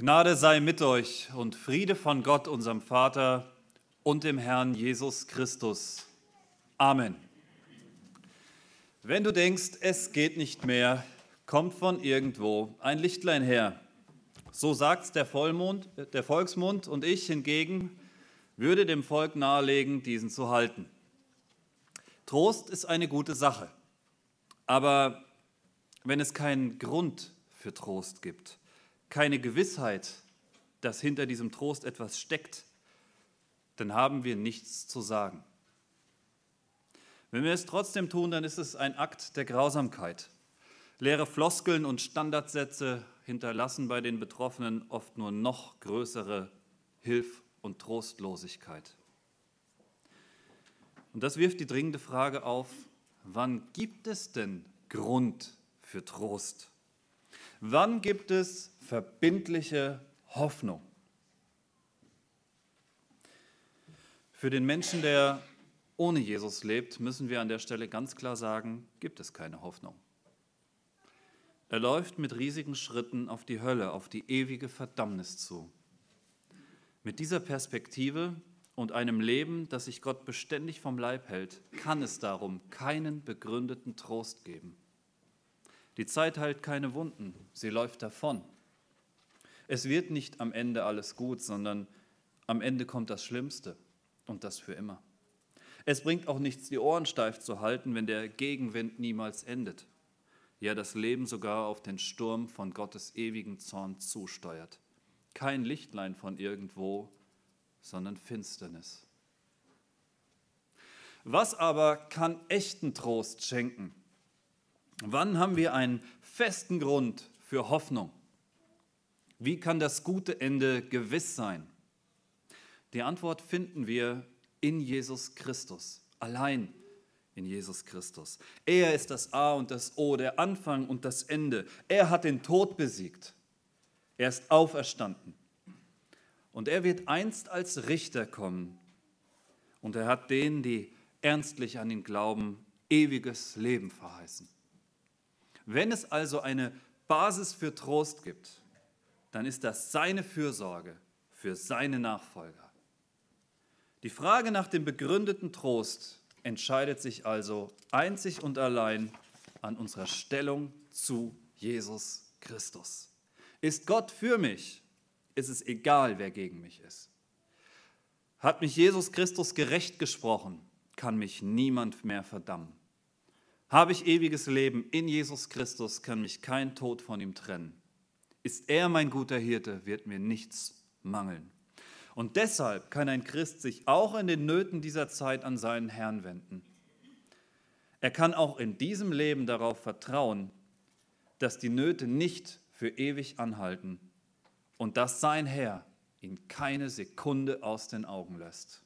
Gnade sei mit euch und Friede von Gott, unserem Vater und dem Herrn Jesus Christus. Amen. Wenn du denkst, es geht nicht mehr, kommt von irgendwo ein Lichtlein her. So sagt's der Vollmond, der Volksmund und ich hingegen würde dem Volk nahelegen, diesen zu halten. Trost ist eine gute Sache, aber wenn es keinen Grund für Trost gibt, keine Gewissheit, dass hinter diesem Trost etwas steckt, dann haben wir nichts zu sagen. Wenn wir es trotzdem tun, dann ist es ein Akt der Grausamkeit. Leere Floskeln und Standardsätze hinterlassen bei den Betroffenen oft nur noch größere Hilf- und Trostlosigkeit. Und das wirft die dringende Frage auf, wann gibt es denn Grund für Trost? Wann gibt es verbindliche Hoffnung? Für den Menschen, der ohne Jesus lebt, müssen wir an der Stelle ganz klar sagen, gibt es keine Hoffnung. Er läuft mit riesigen Schritten auf die Hölle, auf die ewige Verdammnis zu. Mit dieser Perspektive und einem Leben, das sich Gott beständig vom Leib hält, kann es darum keinen begründeten Trost geben. Die Zeit heilt keine Wunden, sie läuft davon. Es wird nicht am Ende alles gut, sondern am Ende kommt das Schlimmste und das für immer. Es bringt auch nichts, die Ohren steif zu halten, wenn der Gegenwind niemals endet. Ja, das Leben sogar auf den Sturm von Gottes ewigen Zorn zusteuert. Kein Lichtlein von irgendwo, sondern Finsternis. Was aber kann echten Trost schenken? Wann haben wir einen festen Grund für Hoffnung? Wie kann das gute Ende gewiss sein? Die Antwort finden wir in Jesus Christus, allein in Jesus Christus. Er ist das A und das O, der Anfang und das Ende. Er hat den Tod besiegt. Er ist auferstanden. Und er wird einst als Richter kommen. Und er hat denen, die ernstlich an ihn glauben, ewiges Leben verheißen. Wenn es also eine Basis für Trost gibt, dann ist das seine Fürsorge für seine Nachfolger. Die Frage nach dem begründeten Trost entscheidet sich also einzig und allein an unserer Stellung zu Jesus Christus. Ist Gott für mich, ist es egal, wer gegen mich ist. Hat mich Jesus Christus gerecht gesprochen, kann mich niemand mehr verdammen. Habe ich ewiges Leben in Jesus Christus, kann mich kein Tod von ihm trennen. Ist er mein guter Hirte, wird mir nichts mangeln. Und deshalb kann ein Christ sich auch in den Nöten dieser Zeit an seinen Herrn wenden. Er kann auch in diesem Leben darauf vertrauen, dass die Nöte nicht für ewig anhalten und dass sein Herr ihn keine Sekunde aus den Augen lässt.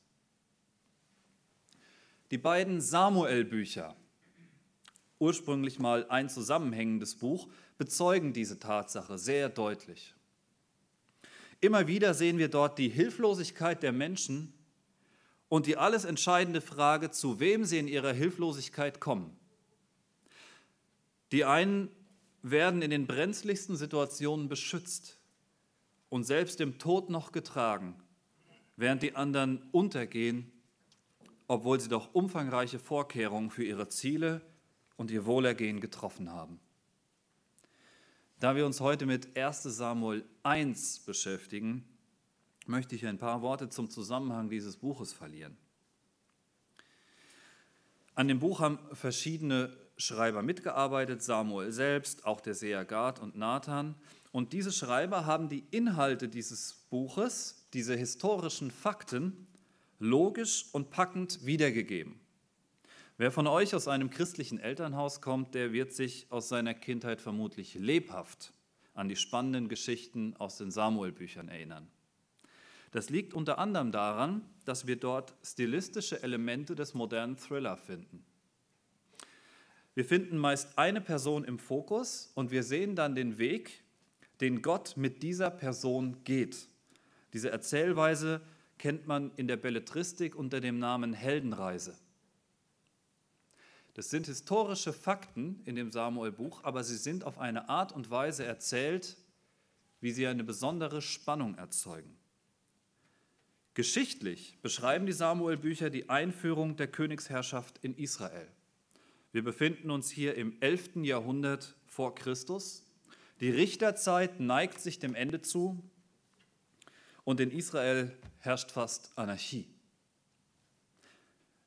Die beiden Samuel-Bücher, ursprünglich mal ein zusammenhängendes Buch, bezeugen diese Tatsache sehr deutlich. Immer wieder sehen wir dort die Hilflosigkeit der Menschen und die alles entscheidende Frage, zu wem sie in ihrer Hilflosigkeit kommen. Die einen werden in den brenzligsten Situationen beschützt und selbst dem Tod noch getragen, während die anderen untergehen, obwohl sie doch umfangreiche Vorkehrungen für ihre Ziele und ihr Wohlergehen getroffen haben. Da wir uns heute mit 1 Samuel 1 beschäftigen, möchte ich ein paar Worte zum Zusammenhang dieses Buches verlieren. An dem Buch haben verschiedene Schreiber mitgearbeitet, Samuel selbst, auch der Seher Gad und Nathan. Und diese Schreiber haben die Inhalte dieses Buches, diese historischen Fakten, logisch und packend wiedergegeben. Wer von euch aus einem christlichen Elternhaus kommt, der wird sich aus seiner Kindheit vermutlich lebhaft an die spannenden Geschichten aus den Samuel-Büchern erinnern. Das liegt unter anderem daran, dass wir dort stilistische Elemente des modernen Thriller finden. Wir finden meist eine Person im Fokus und wir sehen dann den Weg, den Gott mit dieser Person geht. Diese Erzählweise kennt man in der Belletristik unter dem Namen Heldenreise. Das sind historische Fakten in dem Samuel-Buch, aber sie sind auf eine Art und Weise erzählt, wie sie eine besondere Spannung erzeugen. Geschichtlich beschreiben die Samuel-Bücher die Einführung der Königsherrschaft in Israel. Wir befinden uns hier im 11. Jahrhundert vor Christus. Die Richterzeit neigt sich dem Ende zu und in Israel herrscht fast Anarchie.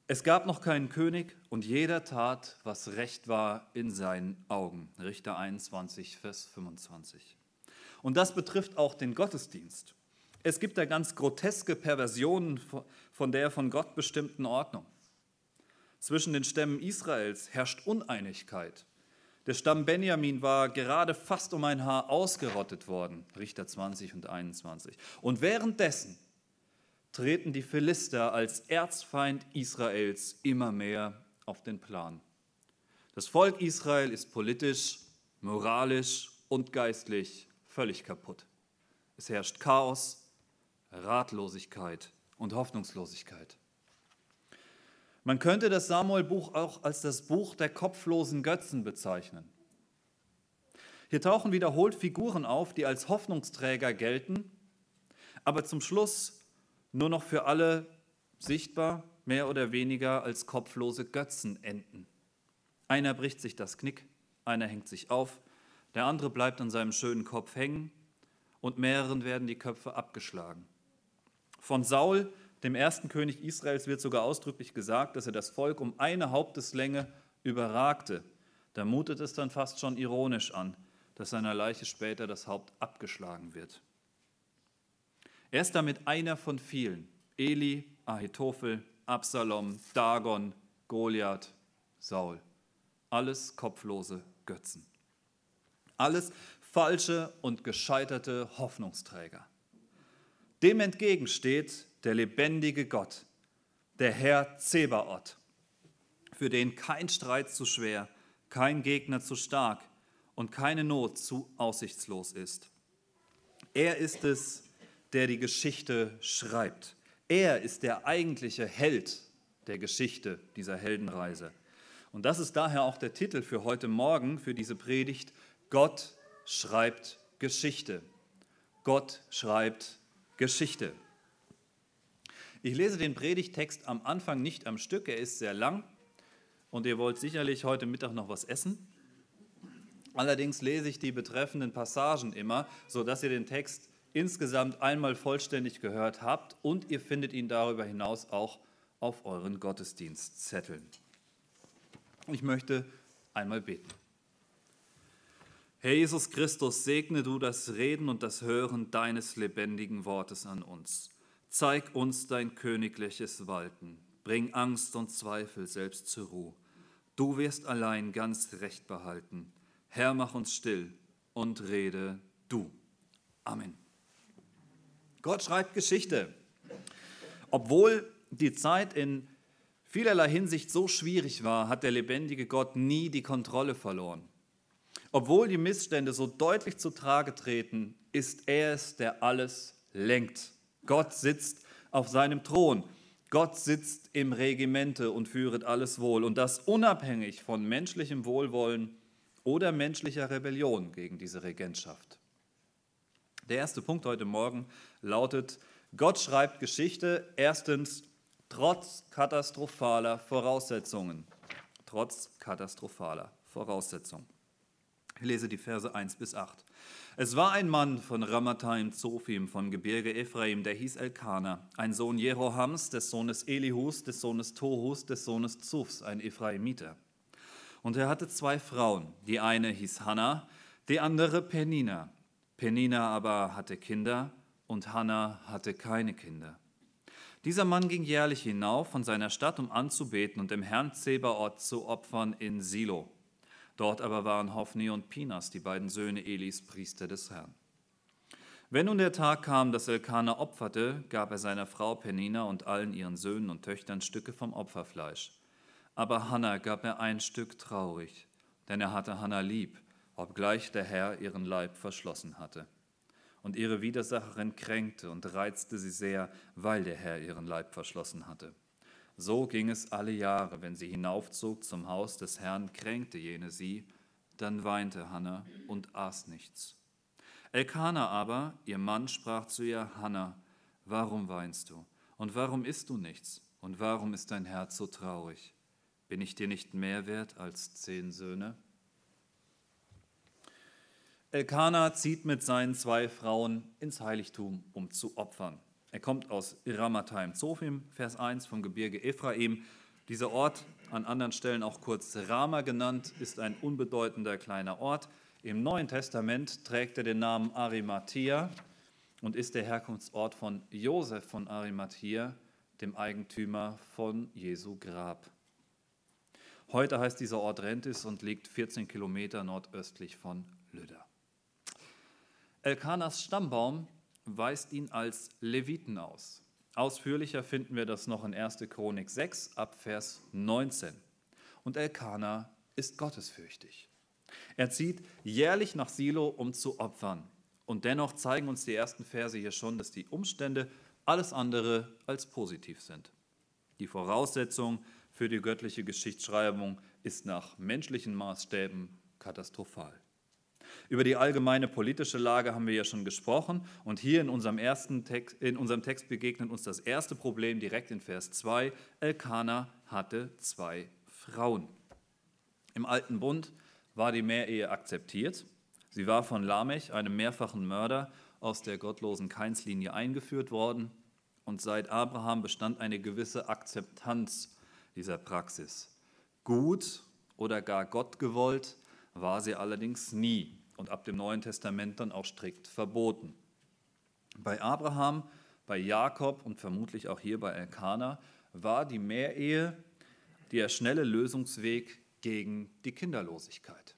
Es gab noch keinen König und jeder tat, was recht war in seinen Augen. Richter 21, Vers 25. Und das betrifft auch den Gottesdienst. Es gibt da ganz groteske Perversionen von der von Gott bestimmten Ordnung. Zwischen den Stämmen Israels herrscht Uneinigkeit. Der Stamm Benjamin war gerade fast um ein Haar ausgerottet worden, Richter 20 und 21. Und währenddessen treten die Philister als Erzfeind Israels immer mehr auf den Plan. Das Volk Israel ist politisch, moralisch und geistlich völlig kaputt. Es herrscht Chaos, Ratlosigkeit und Hoffnungslosigkeit. Man könnte das Samuel-Buch auch als das Buch der kopflosen Götzen bezeichnen. Hier tauchen wiederholt Figuren auf, die als Hoffnungsträger gelten, aber zum Schluss nur noch für alle sichtbar, mehr oder weniger als kopflose Götzen enden. Einer bricht sich das Knick, einer hängt sich auf, der andere bleibt an seinem schönen Kopf hängen und mehreren werden die Köpfe abgeschlagen. Von Saul dem ersten König Israels wird sogar ausdrücklich gesagt, dass er das Volk um eine Haupteslänge überragte. Da mutet es dann fast schon ironisch an, dass seiner Leiche später das Haupt abgeschlagen wird. Er ist damit einer von vielen. Eli, Ahitophel, Absalom, Dagon, Goliath, Saul. Alles kopflose Götzen. Alles falsche und gescheiterte Hoffnungsträger. Dem entgegensteht der lebendige Gott, der Herr Zebaoth, für den kein Streit zu schwer, kein Gegner zu stark und keine Not zu aussichtslos ist. Er ist es, der die Geschichte schreibt. Er ist der eigentliche Held der Geschichte dieser Heldenreise. Und das ist daher auch der Titel für heute Morgen, für diese Predigt. Gott schreibt Geschichte. Gott schreibt Geschichte. Ich lese den Predigtext am Anfang nicht am Stück, er ist sehr lang und ihr wollt sicherlich heute Mittag noch was essen. Allerdings lese ich die betreffenden Passagen immer, sodass ihr den Text insgesamt einmal vollständig gehört habt und ihr findet ihn darüber hinaus auch auf euren Gottesdienstzetteln. Ich möchte einmal beten. Herr Jesus Christus, segne du das Reden und das Hören deines lebendigen Wortes an uns. Zeig uns dein königliches Walten. Bring Angst und Zweifel selbst zur Ruhe. Du wirst allein ganz recht behalten. Herr, mach uns still und rede du. Amen. Gott schreibt Geschichte. Obwohl die Zeit in vielerlei Hinsicht so schwierig war, hat der lebendige Gott nie die Kontrolle verloren. Obwohl die Missstände so deutlich zutage treten, ist er es, der alles lenkt. Gott sitzt auf seinem Thron. Gott sitzt im Regimente und führet alles wohl. Und das unabhängig von menschlichem Wohlwollen oder menschlicher Rebellion gegen diese Regentschaft. Der erste Punkt heute Morgen lautet, Gott schreibt Geschichte erstens trotz katastrophaler Voraussetzungen. Trotz katastrophaler Voraussetzungen. Ich lese die Verse 1 bis 8. Es war ein Mann von Ramathaim Zophim vom Gebirge Ephraim, der hieß Elkanah, ein Sohn Jerohams, des Sohnes Elihus, des Sohnes Tohus, des Sohnes Zufs, ein Ephraimiter. Und er hatte zwei Frauen. Die eine hieß Hannah, die andere Penina. Penina aber hatte Kinder und Hannah hatte keine Kinder. Dieser Mann ging jährlich hinauf von seiner Stadt, um anzubeten und dem Herrn Zebaoth zu opfern in Silo. Dort aber waren Hophni und Pinas, die beiden Söhne Elis, Priester des Herrn. Wenn nun der Tag kam, dass Elkanah opferte, gab er seiner Frau Penina und allen ihren Söhnen und Töchtern Stücke vom Opferfleisch. Aber Hannah gab er ein Stück traurig, denn er hatte Hannah lieb, obgleich der Herr ihren Leib verschlossen hatte. Und ihre Widersacherin kränkte und reizte sie sehr, weil der Herr ihren Leib verschlossen hatte. So ging es alle Jahre, wenn sie hinaufzog zum Haus des Herrn, kränkte jene sie, dann weinte Hannah und aß nichts. Elkanah aber, ihr Mann, sprach zu ihr, Hanna, warum weinst du? Und warum isst du nichts? Und warum ist dein Herz so traurig? Bin ich dir nicht mehr wert als zehn Söhne? Elkanah zieht mit seinen zwei Frauen ins Heiligtum, um zu opfern. Er kommt aus Ramathaim Zophim, Vers 1 vom Gebirge Ephraim. Dieser Ort, an anderen Stellen auch kurz Rama genannt, ist ein unbedeutender kleiner Ort. Im Neuen Testament trägt er den Namen Arimathea und ist der Herkunftsort von Josef von Arimathea, dem Eigentümer von Jesu Grab. Heute heißt dieser Ort Rentis und liegt 14 Kilometer nordöstlich von Lüder. Elkanas Stammbaum weist ihn als Leviten aus. Ausführlicher finden wir das noch in 1. Chronik 6 ab Vers 19. Und Elkanah ist gottesfürchtig. Er zieht jährlich nach Silo, um zu opfern. Und dennoch zeigen uns die ersten Verse hier schon, dass die Umstände alles andere als positiv sind. Die Voraussetzung für die göttliche Geschichtsschreibung ist nach menschlichen Maßstäben katastrophal. Über die allgemeine politische Lage haben wir ja schon gesprochen und hier in unserem, ersten Text, in unserem Text begegnet uns das erste Problem direkt in Vers 2. Elkanah hatte zwei Frauen. Im alten Bund war die Mehrehe akzeptiert. Sie war von Lamech, einem mehrfachen Mörder, aus der gottlosen Keinslinie eingeführt worden. Und seit Abraham bestand eine gewisse Akzeptanz dieser Praxis. Gut oder gar Gott gewollt war sie allerdings nie und ab dem Neuen Testament dann auch strikt verboten. Bei Abraham, bei Jakob und vermutlich auch hier bei Elkanah war die Mehrehe der schnelle Lösungsweg gegen die Kinderlosigkeit.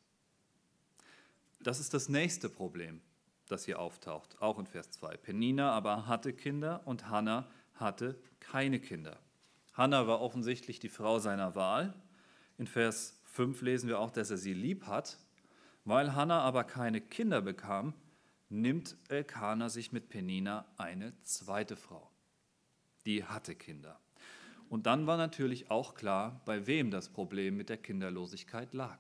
Das ist das nächste Problem, das hier auftaucht, auch in Vers 2. Penina aber hatte Kinder und Hannah hatte keine Kinder. Hannah war offensichtlich die Frau seiner Wahl. In Vers 5 lesen wir auch, dass er sie lieb hat. Weil Hannah aber keine Kinder bekam, nimmt Elkanah sich mit Penina eine zweite Frau. Die hatte Kinder. Und dann war natürlich auch klar, bei wem das Problem mit der Kinderlosigkeit lag.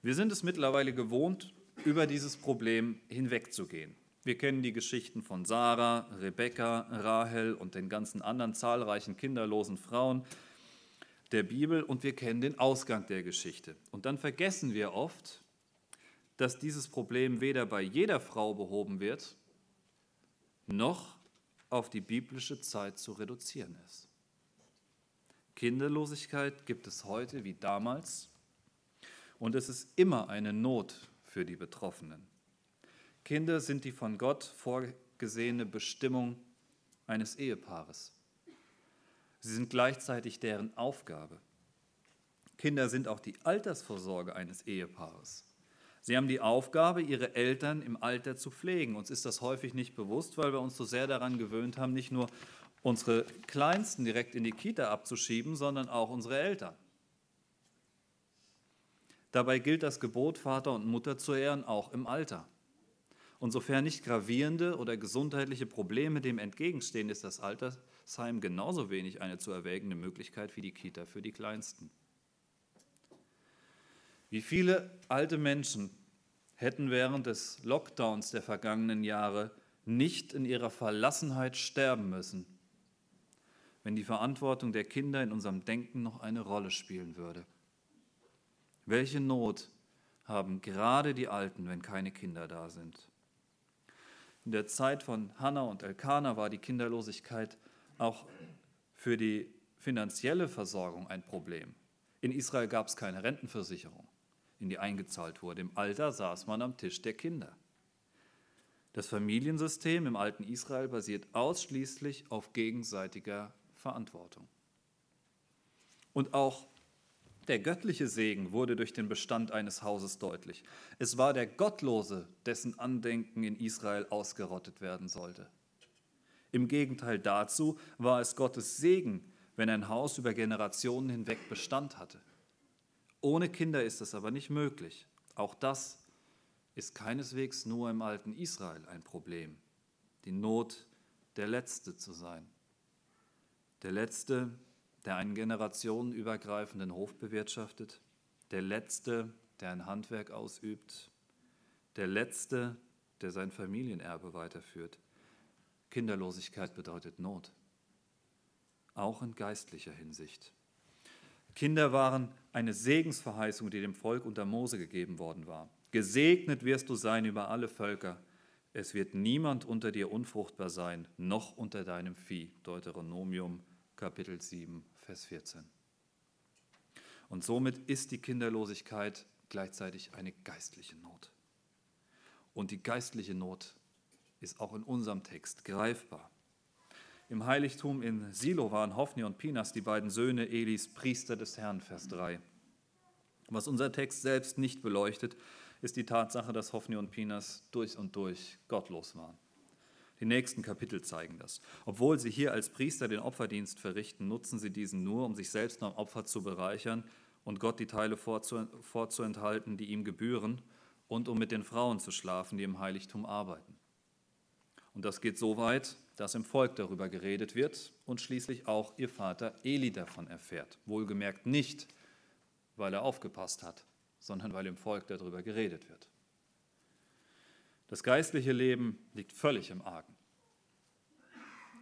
Wir sind es mittlerweile gewohnt, über dieses Problem hinwegzugehen. Wir kennen die Geschichten von Sarah, Rebekka, Rahel und den ganzen anderen zahlreichen kinderlosen Frauen der Bibel und wir kennen den Ausgang der Geschichte. Und dann vergessen wir oft, dass dieses Problem weder bei jeder Frau behoben wird, noch auf die biblische Zeit zu reduzieren ist. Kinderlosigkeit gibt es heute wie damals und es ist immer eine Not für die Betroffenen. Kinder sind die von Gott vorgesehene Bestimmung eines Ehepaares. Sie sind gleichzeitig deren Aufgabe. Kinder sind auch die Altersvorsorge eines Ehepaares. Sie haben die Aufgabe, ihre Eltern im Alter zu pflegen. Uns ist das häufig nicht bewusst, weil wir uns so sehr daran gewöhnt haben, nicht nur unsere Kleinsten direkt in die Kita abzuschieben, sondern auch unsere Eltern. Dabei gilt das Gebot, Vater und Mutter zu ehren, auch im Alter. Und sofern nicht gravierende oder gesundheitliche Probleme dem entgegenstehen, ist das Altersheim genauso wenig eine zu erwägende Möglichkeit wie die Kita für die Kleinsten. Wie viele alte Menschen hätten während des Lockdowns der vergangenen Jahre nicht in ihrer Verlassenheit sterben müssen, wenn die Verantwortung der Kinder in unserem Denken noch eine Rolle spielen würde. Welche Not haben gerade die Alten, wenn keine Kinder da sind? In der Zeit von Hannah und Elkanah war die Kinderlosigkeit auch für die finanzielle Versorgung ein Problem. In Israel gab es keine Rentenversicherung in die eingezahlt wurde. Im Alter saß man am Tisch der Kinder. Das Familiensystem im alten Israel basiert ausschließlich auf gegenseitiger Verantwortung. Und auch der göttliche Segen wurde durch den Bestand eines Hauses deutlich. Es war der Gottlose, dessen Andenken in Israel ausgerottet werden sollte. Im Gegenteil dazu war es Gottes Segen, wenn ein Haus über Generationen hinweg Bestand hatte. Ohne Kinder ist das aber nicht möglich. Auch das ist keineswegs nur im alten Israel ein Problem. Die Not, der Letzte zu sein. Der Letzte, der einen generationenübergreifenden Hof bewirtschaftet. Der Letzte, der ein Handwerk ausübt. der Letzte, der sein Familienerbe weiterführt. Kinderlosigkeit bedeutet Not, auch in geistlicher Hinsicht. Kinder waren eine Segensverheißung, die dem Volk unter Mose gegeben worden war. Gesegnet wirst du sein über alle Völker. Es wird niemand unter dir unfruchtbar sein, noch unter deinem Vieh. Deuteronomium Kapitel 7, Vers 14. Und somit ist die Kinderlosigkeit gleichzeitig eine geistliche Not. Und die geistliche Not ist auch in unserem Text greifbar. Im Heiligtum in Silo waren Hophni und Pinas, die beiden Söhne Elis, Priester des Herrn, Vers 3. Was unser Text selbst nicht beleuchtet, ist die Tatsache, dass Hophni und Pinas durch und durch gottlos waren. Die nächsten Kapitel zeigen das. Obwohl sie hier als Priester den Opferdienst verrichten, nutzen sie diesen nur, um sich selbst am Opfer zu bereichern und Gott die Teile vorzuenthalten, die ihm gebühren, und um mit den Frauen zu schlafen, die im Heiligtum arbeiten. Und das geht so weit, dass im Volk darüber geredet wird und schließlich auch ihr Vater Eli davon erfährt. Wohlgemerkt nicht, weil er aufgepasst hat, sondern weil im Volk darüber geredet wird. Das geistliche Leben liegt völlig im Argen.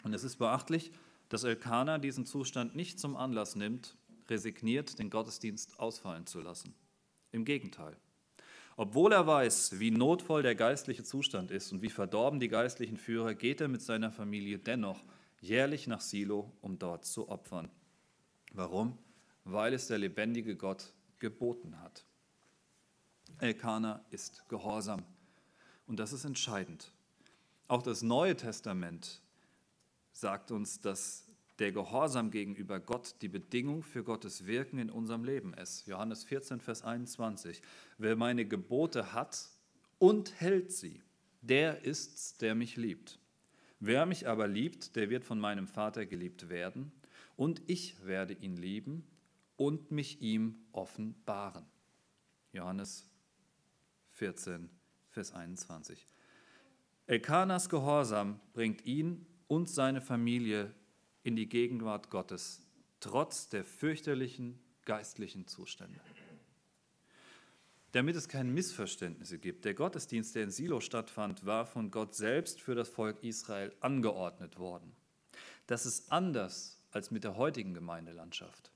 Und es ist beachtlich, dass Elkanah diesen Zustand nicht zum Anlass nimmt, resigniert, den Gottesdienst ausfallen zu lassen. Im Gegenteil. Obwohl er weiß, wie notvoll der geistliche Zustand ist und wie verdorben die geistlichen Führer, geht er mit seiner Familie dennoch jährlich nach Silo, um dort zu opfern. Warum? Weil es der lebendige Gott geboten hat. Elkanah ist gehorsam. Und das ist entscheidend. Auch das Neue Testament sagt uns, dass der Gehorsam gegenüber Gott die Bedingung für Gottes Wirken in unserem Leben ist. Johannes 14, Vers 21. Wer meine Gebote hat und hält sie, der ist's, der mich liebt. Wer mich aber liebt, der wird von meinem Vater geliebt werden, und ich werde ihn lieben und mich ihm offenbaren. Johannes 14, Vers 21. Elkanas Gehorsam bringt ihn und seine Familie in die Gegenwart Gottes, trotz der fürchterlichen geistlichen Zustände. Damit es keine Missverständnisse gibt, der Gottesdienst, der in Silo stattfand, war von Gott selbst für das Volk Israel angeordnet worden. Das ist anders als mit der heutigen Gemeindelandschaft.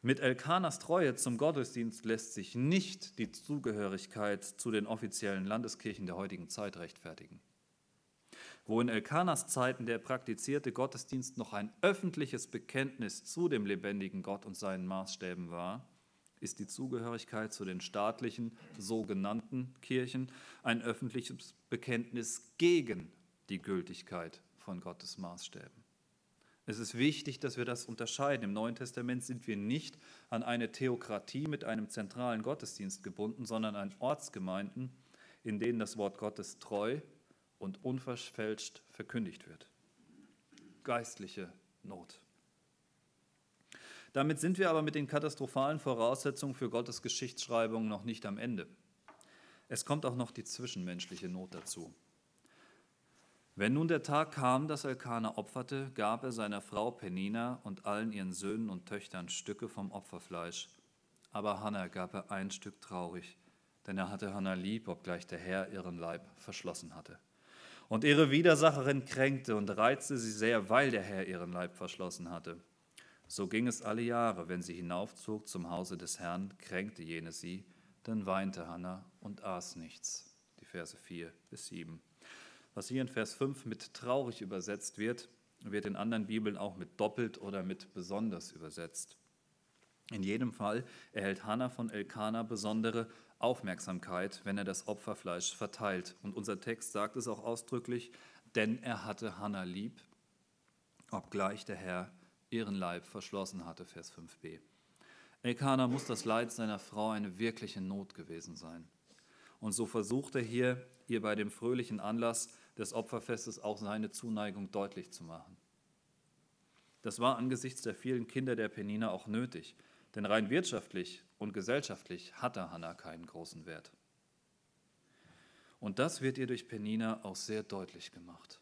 Mit Elkanas Treue zum Gottesdienst lässt sich nicht die Zugehörigkeit zu den offiziellen Landeskirchen der heutigen Zeit rechtfertigen. Wo in Elkanas Zeiten der praktizierte Gottesdienst noch ein öffentliches Bekenntnis zu dem lebendigen Gott und seinen Maßstäben war, ist die Zugehörigkeit zu den staatlichen sogenannten Kirchen ein öffentliches Bekenntnis gegen die Gültigkeit von Gottes Maßstäben. Es ist wichtig, dass wir das unterscheiden. Im Neuen Testament sind wir nicht an eine Theokratie mit einem zentralen Gottesdienst gebunden, sondern an Ortsgemeinden, in denen das Wort Gottes treu und unverfälscht verkündigt wird. Geistliche Not. Damit sind wir aber mit den katastrophalen Voraussetzungen für Gottes Geschichtsschreibung noch nicht am Ende. Es kommt auch noch die zwischenmenschliche Not dazu. Wenn nun der Tag kam, dass Elkanah opferte, gab er seiner Frau Penina und allen ihren Söhnen und Töchtern Stücke vom Opferfleisch. Aber Hannah gab er ein Stück traurig, denn er hatte Hannah lieb, obgleich der Herr ihren Leib verschlossen hatte. Und ihre Widersacherin kränkte und reizte sie sehr, weil der Herr ihren Leib verschlossen hatte. So ging es alle Jahre, wenn sie hinaufzog zum Hause des Herrn, kränkte jene sie, dann weinte Hannah und aß nichts. Die Verse 4 bis 7. Was hier in Vers 5 mit traurig übersetzt wird, wird in anderen Bibeln auch mit doppelt oder mit besonders übersetzt. In jedem Fall erhält Hannah von Elkanah besondere Aufmerksamkeit, wenn er das Opferfleisch verteilt. Und unser Text sagt es auch ausdrücklich, denn er hatte Hannah lieb, obgleich der Herr ihren Leib verschlossen hatte, Vers 5b. Elkanah muss das Leid seiner Frau eine wirkliche Not gewesen sein. Und so versucht er hier, ihr bei dem fröhlichen Anlass des Opferfestes auch seine Zuneigung deutlich zu machen. Das war angesichts der vielen Kinder der Penina auch nötig, denn rein wirtschaftlich und gesellschaftlich hatte Hannah keinen großen Wert. Und das wird ihr durch Penina auch sehr deutlich gemacht.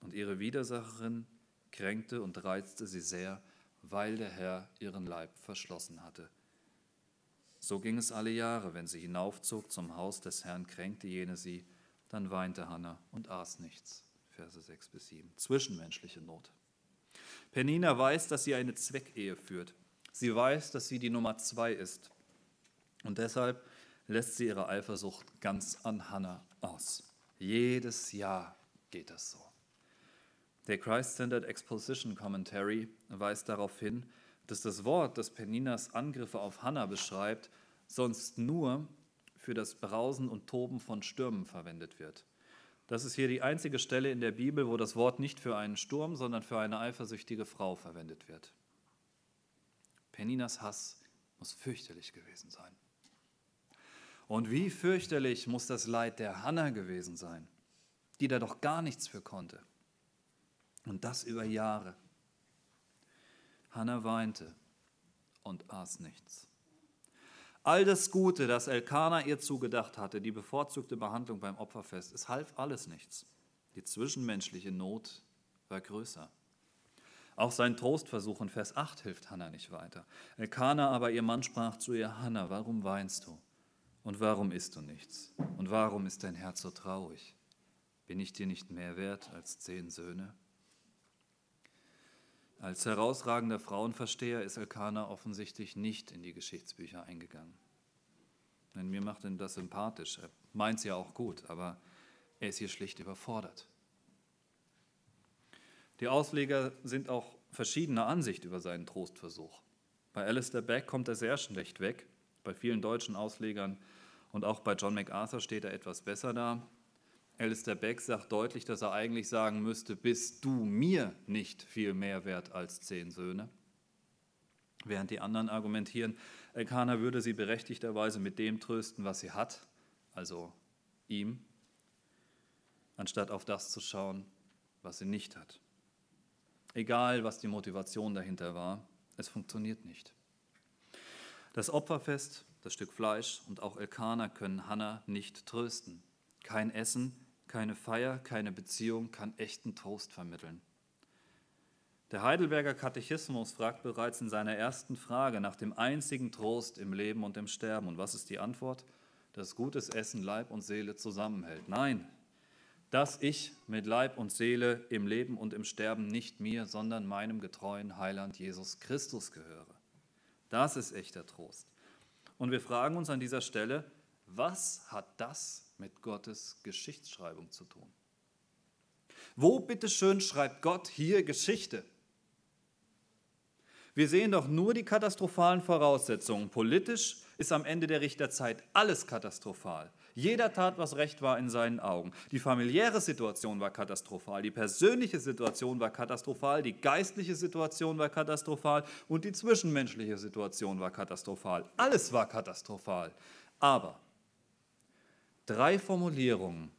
Und ihre Widersacherin kränkte und reizte sie sehr, weil der Herr ihren Leib verschlossen hatte. So ging es alle Jahre, wenn sie hinaufzog zum Haus des Herrn, kränkte jene sie, dann weinte Hannah und aß nichts. Verse 6 bis 7. Zwischenmenschliche Not. Penina weiß, dass sie eine Zweckehe führt. Sie weiß, dass sie die Nummer zwei ist. Und deshalb lässt sie ihre Eifersucht ganz an Hannah aus. Jedes Jahr geht das so. Der Christ-Centered Exposition Commentary weist darauf hin, dass das Wort, das Peninas Angriffe auf Hannah beschreibt, sonst nur für das Brausen und Toben von Stürmen verwendet wird. Das ist hier die einzige Stelle in der Bibel, wo das Wort nicht für einen Sturm, sondern für eine eifersüchtige Frau verwendet wird. Peninas Hass muss fürchterlich gewesen sein. Und wie fürchterlich muss das Leid der Hanna gewesen sein, die da doch gar nichts für konnte. Und das über Jahre. Hannah weinte und aß nichts. All das Gute, das Elkanah ihr zugedacht hatte, die bevorzugte Behandlung beim Opferfest, es half alles nichts. Die zwischenmenschliche Not war größer. Auch sein Trostversuch in Vers 8 hilft Hannah nicht weiter. Elkanah aber, ihr Mann, sprach zu ihr, Hannah, warum weinst du? Und warum isst du nichts? Und warum ist dein Herz so traurig? Bin ich dir nicht mehr wert als zehn Söhne? Als herausragender Frauenversteher ist Elkanah offensichtlich nicht in die Geschichtsbücher eingegangen. Denn mir macht ihn das sympathisch. Er meint es ja auch gut, aber er ist hier schlicht überfordert. Die Ausleger sind auch verschiedener Ansicht über seinen Trostversuch. Bei Alistair Beck kommt er sehr schlecht weg. Bei vielen deutschen Auslegern und auch bei John MacArthur steht er etwas besser da. Alistair Beck sagt deutlich, dass er eigentlich sagen müsste, bist du mir nicht viel mehr wert als zehn Söhne? Während die anderen argumentieren, Elkanah würde sie berechtigterweise mit dem trösten, was sie hat, also ihm, anstatt auf das zu schauen, was sie nicht hat. Egal, was die Motivation dahinter war, es funktioniert nicht. Das Opferfest, das Stück Fleisch und auch Elkanah können Hannah nicht trösten. Kein Essen, keine Feier, keine Beziehung kann echten Trost vermitteln. Der Heidelberger Katechismus fragt bereits in seiner ersten Frage nach dem einzigen Trost im Leben und im Sterben. Und was ist die Antwort? Dass gutes Essen Leib und Seele zusammenhält. Nein, dass ich mit Leib und Seele im Leben und im Sterben nicht mir, sondern meinem getreuen Heiland Jesus Christus gehöre. Das ist echter Trost. Und wir fragen uns an dieser Stelle, was hat das mit Gottes Geschichtsschreibung zu tun. Wo bitteschön schreibt Gott hier Geschichte? Wir sehen doch nur die katastrophalen Voraussetzungen. Politisch ist am Ende der Richterzeit alles katastrophal. Jeder tat, was recht war in seinen Augen. Die familiäre Situation war katastrophal, die persönliche Situation war katastrophal, die geistliche Situation war katastrophal und die zwischenmenschliche Situation war katastrophal. Alles war katastrophal. Aber Drei Formulierungen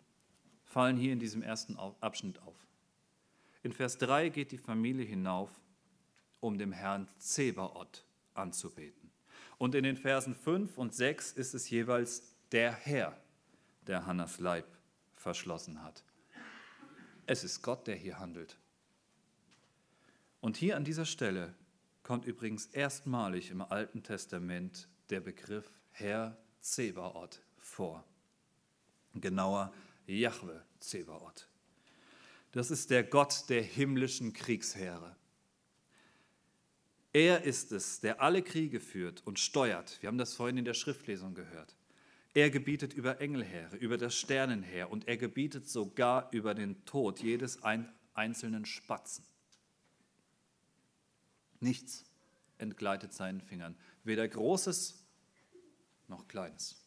fallen hier in diesem ersten Abschnitt auf. In Vers 3 geht die Familie hinauf, um dem Herrn Zebaoth anzubeten. Und in den Versen 5 und 6 ist es jeweils der Herr, der Hannas Leib verschlossen hat. Es ist Gott, der hier handelt. Und hier an dieser Stelle kommt übrigens erstmalig im Alten Testament der Begriff Herr Zebaoth vor genauer Jahwe Zebaoth. Das ist der Gott der himmlischen Kriegsheere. Er ist es, der alle Kriege führt und steuert. Wir haben das vorhin in der Schriftlesung gehört. Er gebietet über Engelheere, über das Sternenheer und er gebietet sogar über den Tod jedes einzelnen Spatzen. Nichts entgleitet seinen Fingern, weder Großes noch Kleines.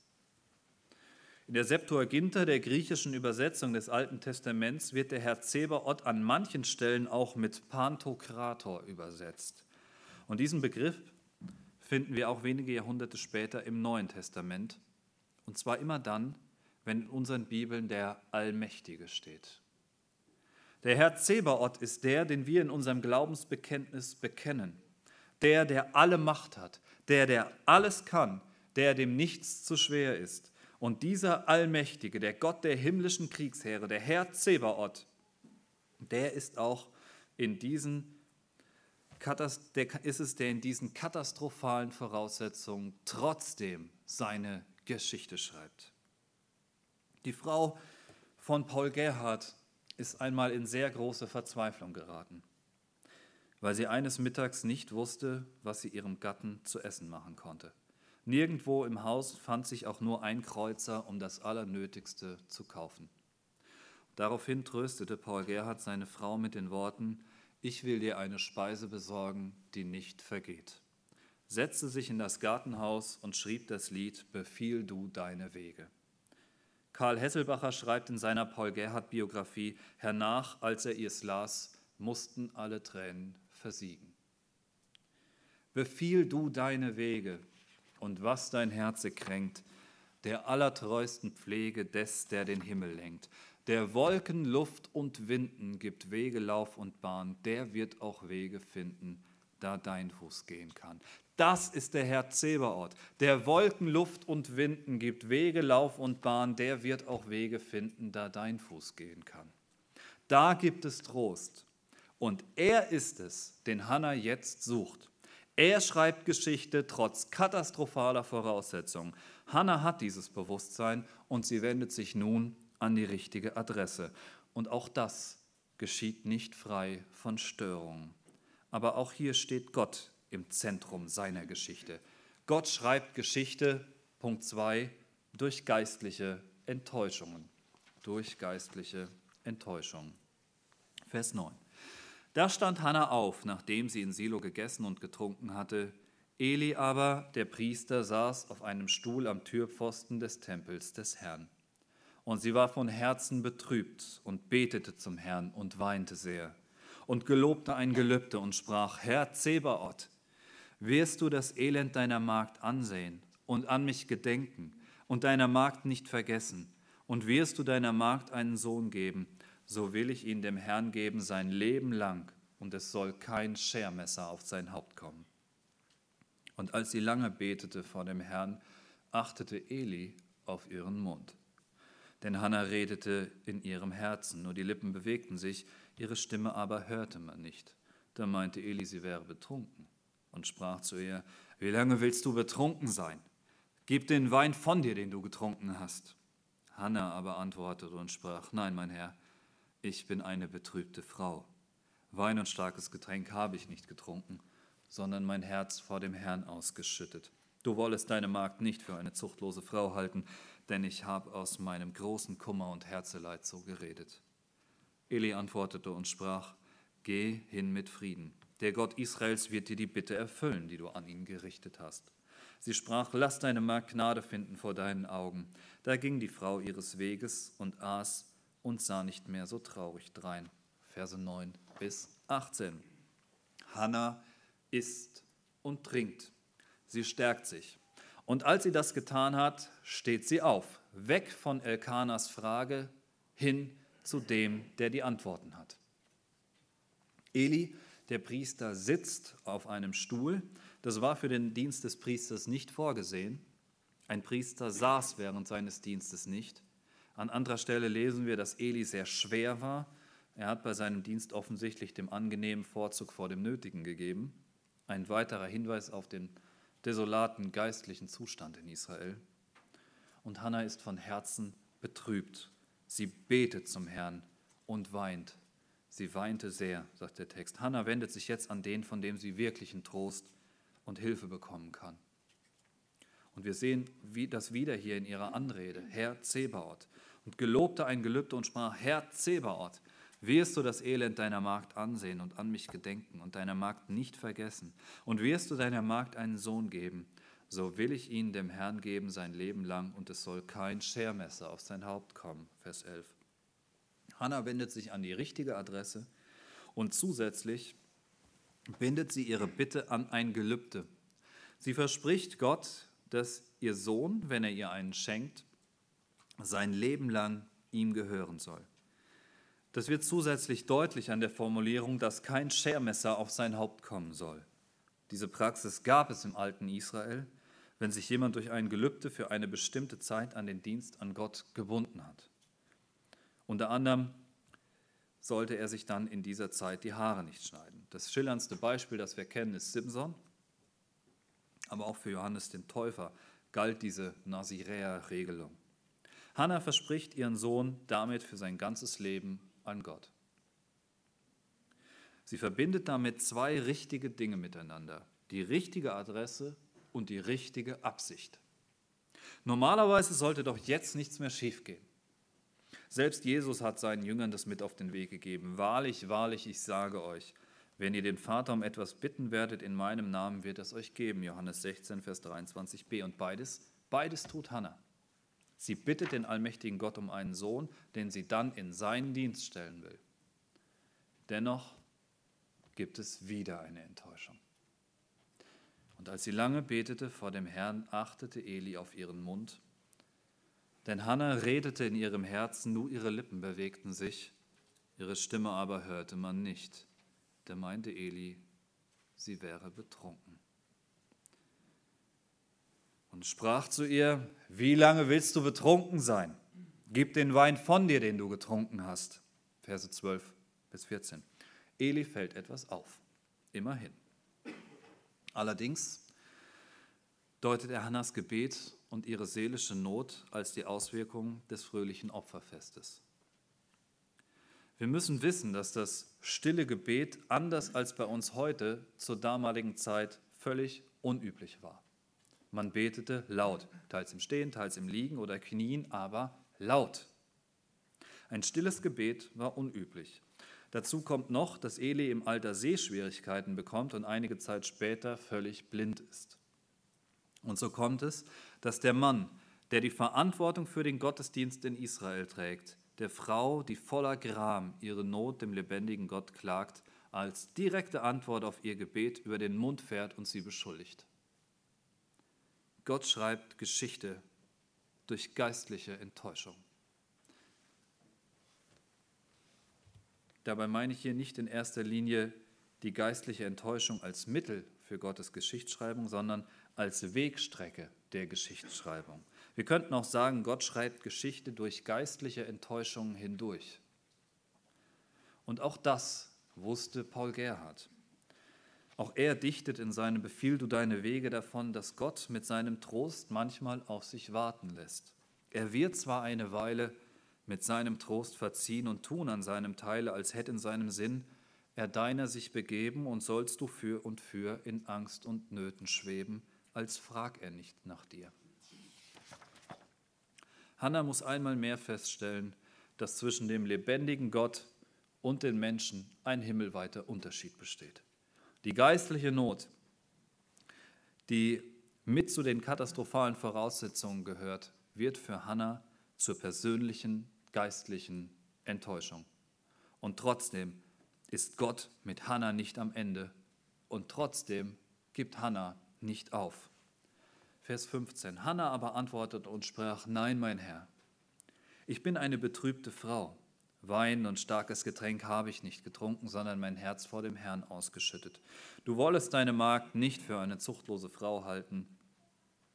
In der Septuaginta, der griechischen Übersetzung des Alten Testaments, wird der Herr Zebaoth an manchen Stellen auch mit Pantokrator übersetzt. Und diesen Begriff finden wir auch wenige Jahrhunderte später im Neuen Testament. Und zwar immer dann, wenn in unseren Bibeln der Allmächtige steht. Der Herr Zebaoth ist der, den wir in unserem Glaubensbekenntnis bekennen. Der, der alle Macht hat, der, der alles kann, der, dem nichts zu schwer ist und dieser Allmächtige, der Gott der himmlischen Kriegsheere, der Herr Zebaoth, der ist auch in diesen ist es, der in diesen katastrophalen Voraussetzungen trotzdem seine Geschichte schreibt. Die Frau von Paul Gerhard ist einmal in sehr große Verzweiflung geraten, weil sie eines Mittags nicht wusste, was sie ihrem Gatten zu essen machen konnte. Nirgendwo im Haus fand sich auch nur ein Kreuzer, um das Allernötigste zu kaufen. Daraufhin tröstete Paul Gerhard seine Frau mit den Worten, ich will dir eine Speise besorgen, die nicht vergeht. Setzte sich in das Gartenhaus und schrieb das Lied Befiehl du deine Wege. Karl Hesselbacher schreibt in seiner Paul Gerhard Biografie, hernach, als er es las, mussten alle Tränen versiegen. Befiehl du deine Wege und was dein Herze kränkt, der allertreuesten Pflege des, der den Himmel lenkt der Wolken, Luft und Winden gibt Wege, Lauf und Bahn, der wird auch Wege finden, da dein Fuß gehen kann. Das ist der Herr Zeberort. Der Wolken, Luft und Winden gibt Wege, Lauf und Bahn, der wird auch Wege finden, da dein Fuß gehen kann. Da gibt es Trost. Und er ist es, den Hannah jetzt sucht. Er schreibt Geschichte trotz katastrophaler Voraussetzungen. Hannah hat dieses Bewusstsein und sie wendet sich nun an die richtige Adresse. Und auch das geschieht nicht frei von Störungen. Aber auch hier steht Gott im Zentrum seiner Geschichte. Gott schreibt Geschichte, Punkt 2, durch geistliche Enttäuschungen. Durch geistliche Enttäuschungen. Vers 9. Da stand Hannah auf, nachdem sie in Silo gegessen und getrunken hatte. Eli aber, der Priester, saß auf einem Stuhl am Türpfosten des Tempels des Herrn. Und sie war von Herzen betrübt und betete zum Herrn und weinte sehr und gelobte ein Gelübde und sprach, Herr Zebaoth, wirst du das Elend deiner Magd ansehen und an mich gedenken und deiner Magd nicht vergessen, und wirst du deiner Magd einen Sohn geben, so will ich ihn dem Herrn geben sein Leben lang, und es soll kein Schermesser auf sein Haupt kommen. Und als sie lange betete vor dem Herrn, achtete Eli auf ihren Mund. Denn Hannah redete in ihrem Herzen, nur die Lippen bewegten sich, ihre Stimme aber hörte man nicht. Da meinte Eli, sie wäre betrunken und sprach zu ihr, wie lange willst du betrunken sein? Gib den Wein von dir, den du getrunken hast. Hannah aber antwortete und sprach, nein, mein Herr, ich bin eine betrübte Frau. Wein und starkes Getränk habe ich nicht getrunken, sondern mein Herz vor dem Herrn ausgeschüttet. Du wollest deine Magd nicht für eine zuchtlose Frau halten, denn ich habe aus meinem großen Kummer und Herzeleid so geredet. Eli antwortete und sprach, Geh hin mit Frieden. Der Gott Israels wird dir die Bitte erfüllen, die du an ihn gerichtet hast. Sie sprach, lass deine Magd Gnade finden vor deinen Augen. Da ging die Frau ihres Weges und aß und sah nicht mehr so traurig drein. Verse 9 bis 18. Hannah isst und trinkt. Sie stärkt sich. Und als sie das getan hat, steht sie auf, weg von Elkanas Frage hin zu dem, der die Antworten hat. Eli, der Priester, sitzt auf einem Stuhl. Das war für den Dienst des Priesters nicht vorgesehen. Ein Priester saß während seines Dienstes nicht. An anderer Stelle lesen wir, dass Eli sehr schwer war. Er hat bei seinem Dienst offensichtlich dem angenehmen Vorzug vor dem Nötigen gegeben. Ein weiterer Hinweis auf den desolaten geistlichen Zustand in Israel. Und Hannah ist von Herzen betrübt. Sie betet zum Herrn und weint. Sie weinte sehr, sagt der Text. Hannah wendet sich jetzt an den, von dem sie wirklichen Trost und Hilfe bekommen kann. Und wir sehen wie das wieder hier in ihrer Anrede, Herr Zebaoth. Und gelobte ein Gelübde und sprach, Herr Zebaoth, wirst du das Elend deiner Magd ansehen und an mich gedenken und deiner Magd nicht vergessen. Und wirst du deiner Magd einen Sohn geben, so will ich ihn dem Herrn geben sein Leben lang und es soll kein Schermesser auf sein Haupt kommen. Vers 11. Hannah wendet sich an die richtige Adresse und zusätzlich bindet sie ihre Bitte an ein Gelübde. Sie verspricht Gott, dass ihr Sohn, wenn er ihr einen schenkt, sein Leben lang ihm gehören soll. Das wird zusätzlich deutlich an der Formulierung, dass kein Schermesser auf sein Haupt kommen soll. Diese Praxis gab es im alten Israel, wenn sich jemand durch ein Gelübde für eine bestimmte Zeit an den Dienst an Gott gebunden hat. Unter anderem sollte er sich dann in dieser Zeit die Haare nicht schneiden. Das schillerndste Beispiel, das wir kennen, ist Simson. Aber auch für Johannes den Täufer galt diese Naziräer-Regelung. Hannah verspricht ihren Sohn damit für sein ganzes Leben an Gott. Sie verbindet damit zwei richtige Dinge miteinander. Die richtige Adresse und die richtige Absicht. Normalerweise sollte doch jetzt nichts mehr schiefgehen. Selbst Jesus hat seinen Jüngern das mit auf den Weg gegeben. Wahrlich, wahrlich, ich sage euch, wenn ihr den Vater um etwas bitten werdet in meinem Namen, wird es euch geben. Johannes 16, Vers 23b. Und beides, beides tut Hannah. Sie bittet den allmächtigen Gott um einen Sohn, den sie dann in seinen Dienst stellen will. Dennoch gibt es wieder eine Enttäuschung. Und als sie lange betete vor dem Herrn, achtete Eli auf ihren Mund denn Hannah redete in ihrem Herzen, nur ihre Lippen bewegten sich, ihre Stimme aber hörte man nicht. Da meinte Eli, sie wäre betrunken. Und sprach zu ihr, wie lange willst du betrunken sein? Gib den Wein von dir, den du getrunken hast. Verse 12 bis 14. Eli fällt etwas auf, immerhin. Allerdings deutet er Hannas Gebet und ihre seelische Not als die Auswirkung des fröhlichen Opferfestes. Wir müssen wissen, dass das stille Gebet anders als bei uns heute zur damaligen Zeit völlig unüblich war. Man betete laut, teils im Stehen, teils im Liegen oder Knien, aber laut. Ein stilles Gebet war unüblich. Dazu kommt noch, dass Eli im Alter Sehschwierigkeiten bekommt und einige Zeit später völlig blind ist. Und so kommt es, dass der Mann, der die Verantwortung für den Gottesdienst in Israel trägt, der Frau, die voller Gram ihre Not dem lebendigen Gott klagt, als direkte Antwort auf ihr Gebet über den Mund fährt und sie beschuldigt. Gott schreibt Geschichte durch geistliche Enttäuschung. Dabei meine ich hier nicht in erster Linie die geistliche Enttäuschung als Mittel für Gottes Geschichtsschreibung, sondern als Wegstrecke der Geschichtsschreibung. Wir könnten auch sagen, Gott schreibt Geschichte durch geistliche Enttäuschungen hindurch. Und auch das wusste Paul Gerhard. Auch er dichtet in seinem Befiehl du deine Wege davon, dass Gott mit seinem Trost manchmal auf sich warten lässt. Er wird zwar eine Weile mit seinem Trost verziehen und tun an seinem Teile, als hätte in seinem Sinn er deiner sich begeben und sollst du für und für in Angst und Nöten schweben, als frag er nicht nach dir. Hannah muss einmal mehr feststellen, dass zwischen dem lebendigen Gott und den Menschen ein himmelweiter Unterschied besteht. Die geistliche Not, die mit zu den katastrophalen Voraussetzungen gehört, wird für Hannah zur persönlichen geistlichen Enttäuschung. Und trotzdem ist Gott mit Hannah nicht am Ende und trotzdem gibt Hannah nicht auf. Vers 15. Hannah aber antwortete und sprach, nein, mein Herr, ich bin eine betrübte Frau. Wein und starkes Getränk habe ich nicht getrunken, sondern mein Herz vor dem Herrn ausgeschüttet. Du wollest deine Magd nicht für eine zuchtlose Frau halten,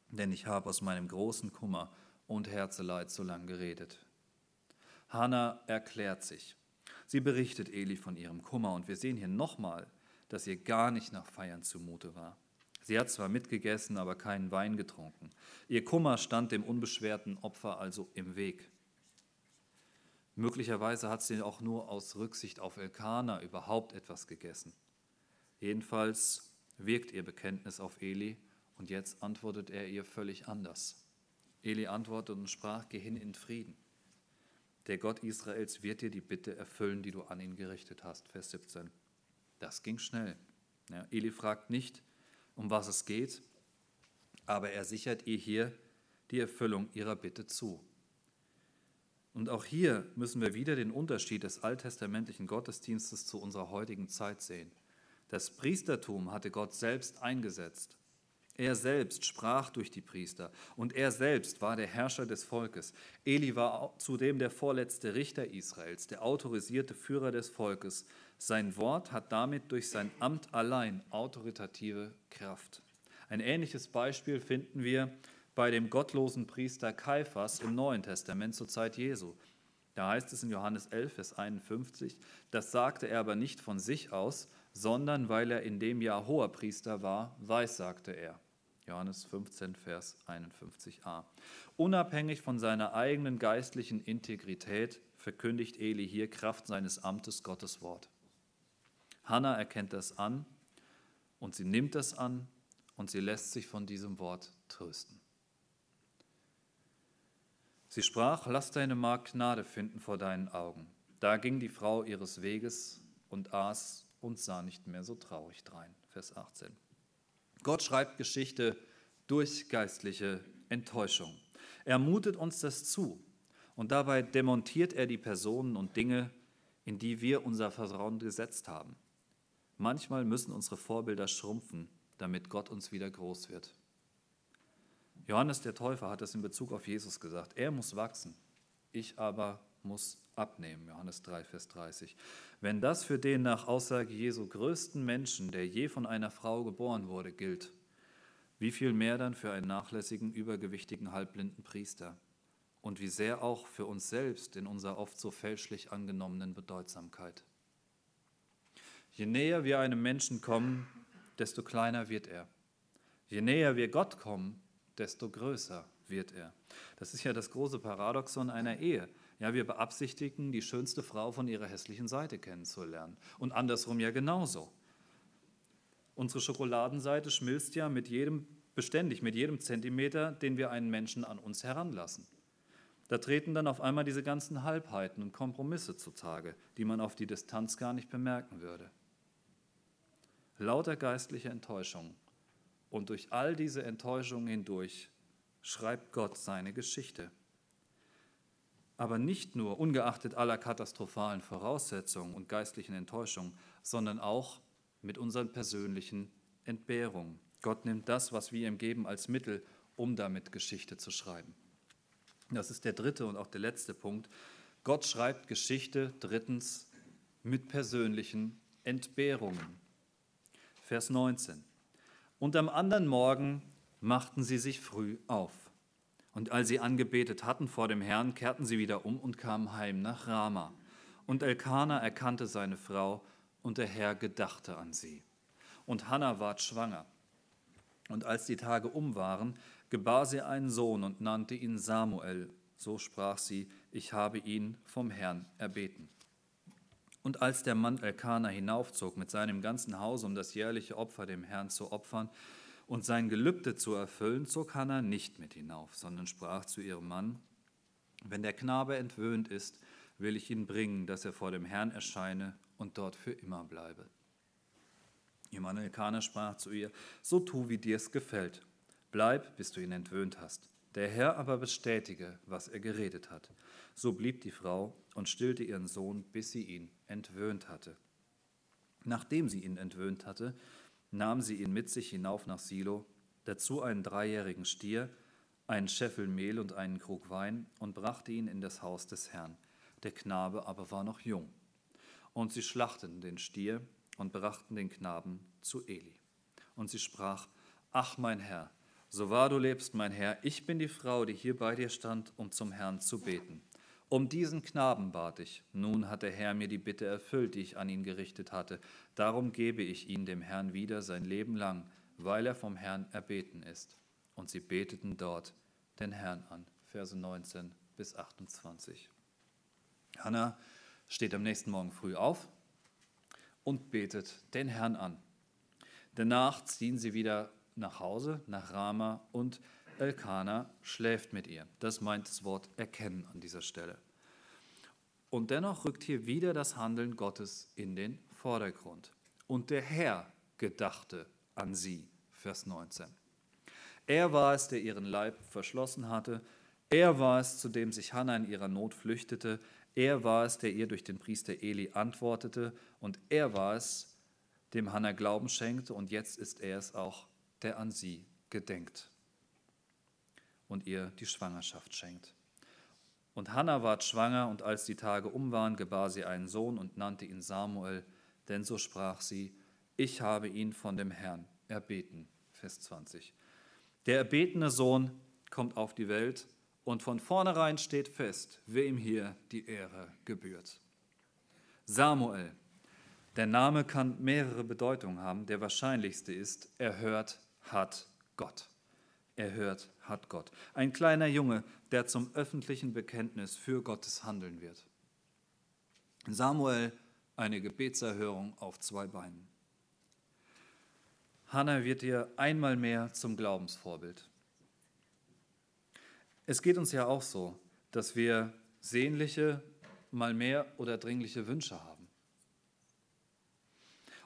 denn ich habe aus meinem großen Kummer und Herzeleid so lang geredet. Hannah erklärt sich. Sie berichtet Eli von ihrem Kummer und wir sehen hier nochmal, dass ihr gar nicht nach Feiern zumute war. Sie hat zwar mitgegessen, aber keinen Wein getrunken. Ihr Kummer stand dem unbeschwerten Opfer also im Weg. Möglicherweise hat sie auch nur aus Rücksicht auf Elkanah überhaupt etwas gegessen. Jedenfalls wirkt ihr Bekenntnis auf Eli und jetzt antwortet er ihr völlig anders. Eli antwortet und sprach, geh hin in Frieden. Der Gott Israels wird dir die Bitte erfüllen, die du an ihn gerichtet hast. Vers 17. Das ging schnell. Ja, Eli fragt nicht, um was es geht, aber er sichert ihr hier die Erfüllung ihrer Bitte zu. Und auch hier müssen wir wieder den Unterschied des alttestamentlichen Gottesdienstes zu unserer heutigen Zeit sehen. Das Priestertum hatte Gott selbst eingesetzt. Er selbst sprach durch die Priester und er selbst war der Herrscher des Volkes. Eli war zudem der vorletzte Richter Israels, der autorisierte Führer des Volkes. Sein Wort hat damit durch sein Amt allein autoritative Kraft. Ein ähnliches Beispiel finden wir bei dem gottlosen Priester Kaiphas im Neuen Testament zur Zeit Jesu. Da heißt es in Johannes 11, Vers 51, das sagte er aber nicht von sich aus, sondern weil er in dem Jahr hoher Priester war, weissagte er. Johannes 15, Vers 51a. Unabhängig von seiner eigenen geistlichen Integrität verkündigt Eli hier Kraft seines Amtes Gottes Wort. Hannah erkennt das an und sie nimmt das an und sie lässt sich von diesem Wort trösten. Sie sprach, lass deine Magd Gnade finden vor deinen Augen. Da ging die Frau ihres Weges und aß und sah nicht mehr so traurig drein. Vers 18. Gott schreibt Geschichte durch geistliche Enttäuschung. Er mutet uns das zu und dabei demontiert er die Personen und Dinge, in die wir unser Vertrauen gesetzt haben. Manchmal müssen unsere Vorbilder schrumpfen, damit Gott uns wieder groß wird. Johannes der Täufer hat das in Bezug auf Jesus gesagt. Er muss wachsen, ich aber muss abnehmen. Johannes 3, Vers 30. Wenn das für den nach Aussage Jesu größten Menschen, der je von einer Frau geboren wurde, gilt, wie viel mehr dann für einen nachlässigen, übergewichtigen, halbblinden Priester? Und wie sehr auch für uns selbst in unserer oft so fälschlich angenommenen Bedeutsamkeit. Je näher wir einem Menschen kommen, desto kleiner wird er. Je näher wir Gott kommen, desto größer wird er. Das ist ja das große Paradoxon einer Ehe. Ja, wir beabsichtigen, die schönste Frau von ihrer hässlichen Seite kennenzulernen. Und andersrum ja genauso. Unsere Schokoladenseite schmilzt ja mit jedem, beständig mit jedem Zentimeter, den wir einen Menschen an uns heranlassen. Da treten dann auf einmal diese ganzen Halbheiten und Kompromisse zutage, die man auf die Distanz gar nicht bemerken würde. Lauter geistliche Enttäuschung. Und durch all diese Enttäuschungen hindurch schreibt Gott seine Geschichte. Aber nicht nur ungeachtet aller katastrophalen Voraussetzungen und geistlichen Enttäuschungen, sondern auch mit unseren persönlichen Entbehrungen. Gott nimmt das, was wir ihm geben, als Mittel, um damit Geschichte zu schreiben. Das ist der dritte und auch der letzte Punkt. Gott schreibt Geschichte drittens mit persönlichen Entbehrungen. Vers 19. Und am anderen Morgen machten sie sich früh auf. Und als sie angebetet hatten vor dem Herrn, kehrten sie wieder um und kamen heim nach Rama. Und Elkanah erkannte seine Frau, und der Herr gedachte an sie. Und Hannah ward schwanger. Und als die Tage um waren, gebar sie einen Sohn und nannte ihn Samuel. So sprach sie, ich habe ihn vom Herrn erbeten. Und als der Mann Elkanah hinaufzog mit seinem ganzen Haus, um das jährliche Opfer dem Herrn zu opfern und sein Gelübde zu erfüllen, zog Hannah nicht mit hinauf, sondern sprach zu ihrem Mann, wenn der Knabe entwöhnt ist, will ich ihn bringen, dass er vor dem Herrn erscheine und dort für immer bleibe. Ihr Mann Elkanah sprach zu ihr, so tu, wie dir es gefällt. Bleib, bis du ihn entwöhnt hast. Der Herr aber bestätige, was er geredet hat. So blieb die Frau und stillte ihren Sohn, bis sie ihn entwöhnt hatte. Nachdem sie ihn entwöhnt hatte, nahm sie ihn mit sich hinauf nach Silo, dazu einen dreijährigen Stier, einen Scheffel Mehl und einen Krug Wein und brachte ihn in das Haus des Herrn. Der Knabe aber war noch jung. Und sie schlachteten den Stier und brachten den Knaben zu Eli. Und sie sprach, Ach mein Herr, so wahr du lebst, mein Herr, ich bin die Frau, die hier bei dir stand, um zum Herrn zu beten. Um diesen Knaben bat ich. Nun hat der Herr mir die Bitte erfüllt, die ich an ihn gerichtet hatte. Darum gebe ich ihn dem Herrn wieder sein Leben lang, weil er vom Herrn erbeten ist. Und sie beteten dort den Herrn an. Verse 19 bis 28. Hannah steht am nächsten Morgen früh auf und betet den Herrn an. Danach ziehen sie wieder nach Hause, nach Rama und Elkanah schläft mit ihr. Das meint das Wort erkennen an dieser Stelle. Und dennoch rückt hier wieder das Handeln Gottes in den Vordergrund. Und der Herr gedachte an sie, Vers 19. Er war es, der ihren Leib verschlossen hatte. Er war es, zu dem sich Hannah in ihrer Not flüchtete. Er war es, der ihr durch den Priester Eli antwortete. Und er war es, dem Hannah Glauben schenkte. Und jetzt ist er es auch, der an sie gedenkt und ihr die Schwangerschaft schenkt. Und Hannah ward schwanger, und als die Tage um waren, gebar sie einen Sohn und nannte ihn Samuel, denn so sprach sie, ich habe ihn von dem Herrn erbeten. Vers 20. Der erbetene Sohn kommt auf die Welt Und von vornherein steht fest, wem hier die Ehre gebührt. Samuel. Der Name kann mehrere Bedeutungen haben. Der wahrscheinlichste ist, er hört, hat Gott. Er hört, hat Gott. Ein kleiner Junge, der zum öffentlichen Bekenntnis für Gottes Handeln wird. Samuel, eine Gebetserhörung auf zwei Beinen. Hannah wird dir einmal mehr zum Glaubensvorbild. Es geht uns ja auch so, dass wir sehnliche, mal mehr oder dringliche Wünsche haben.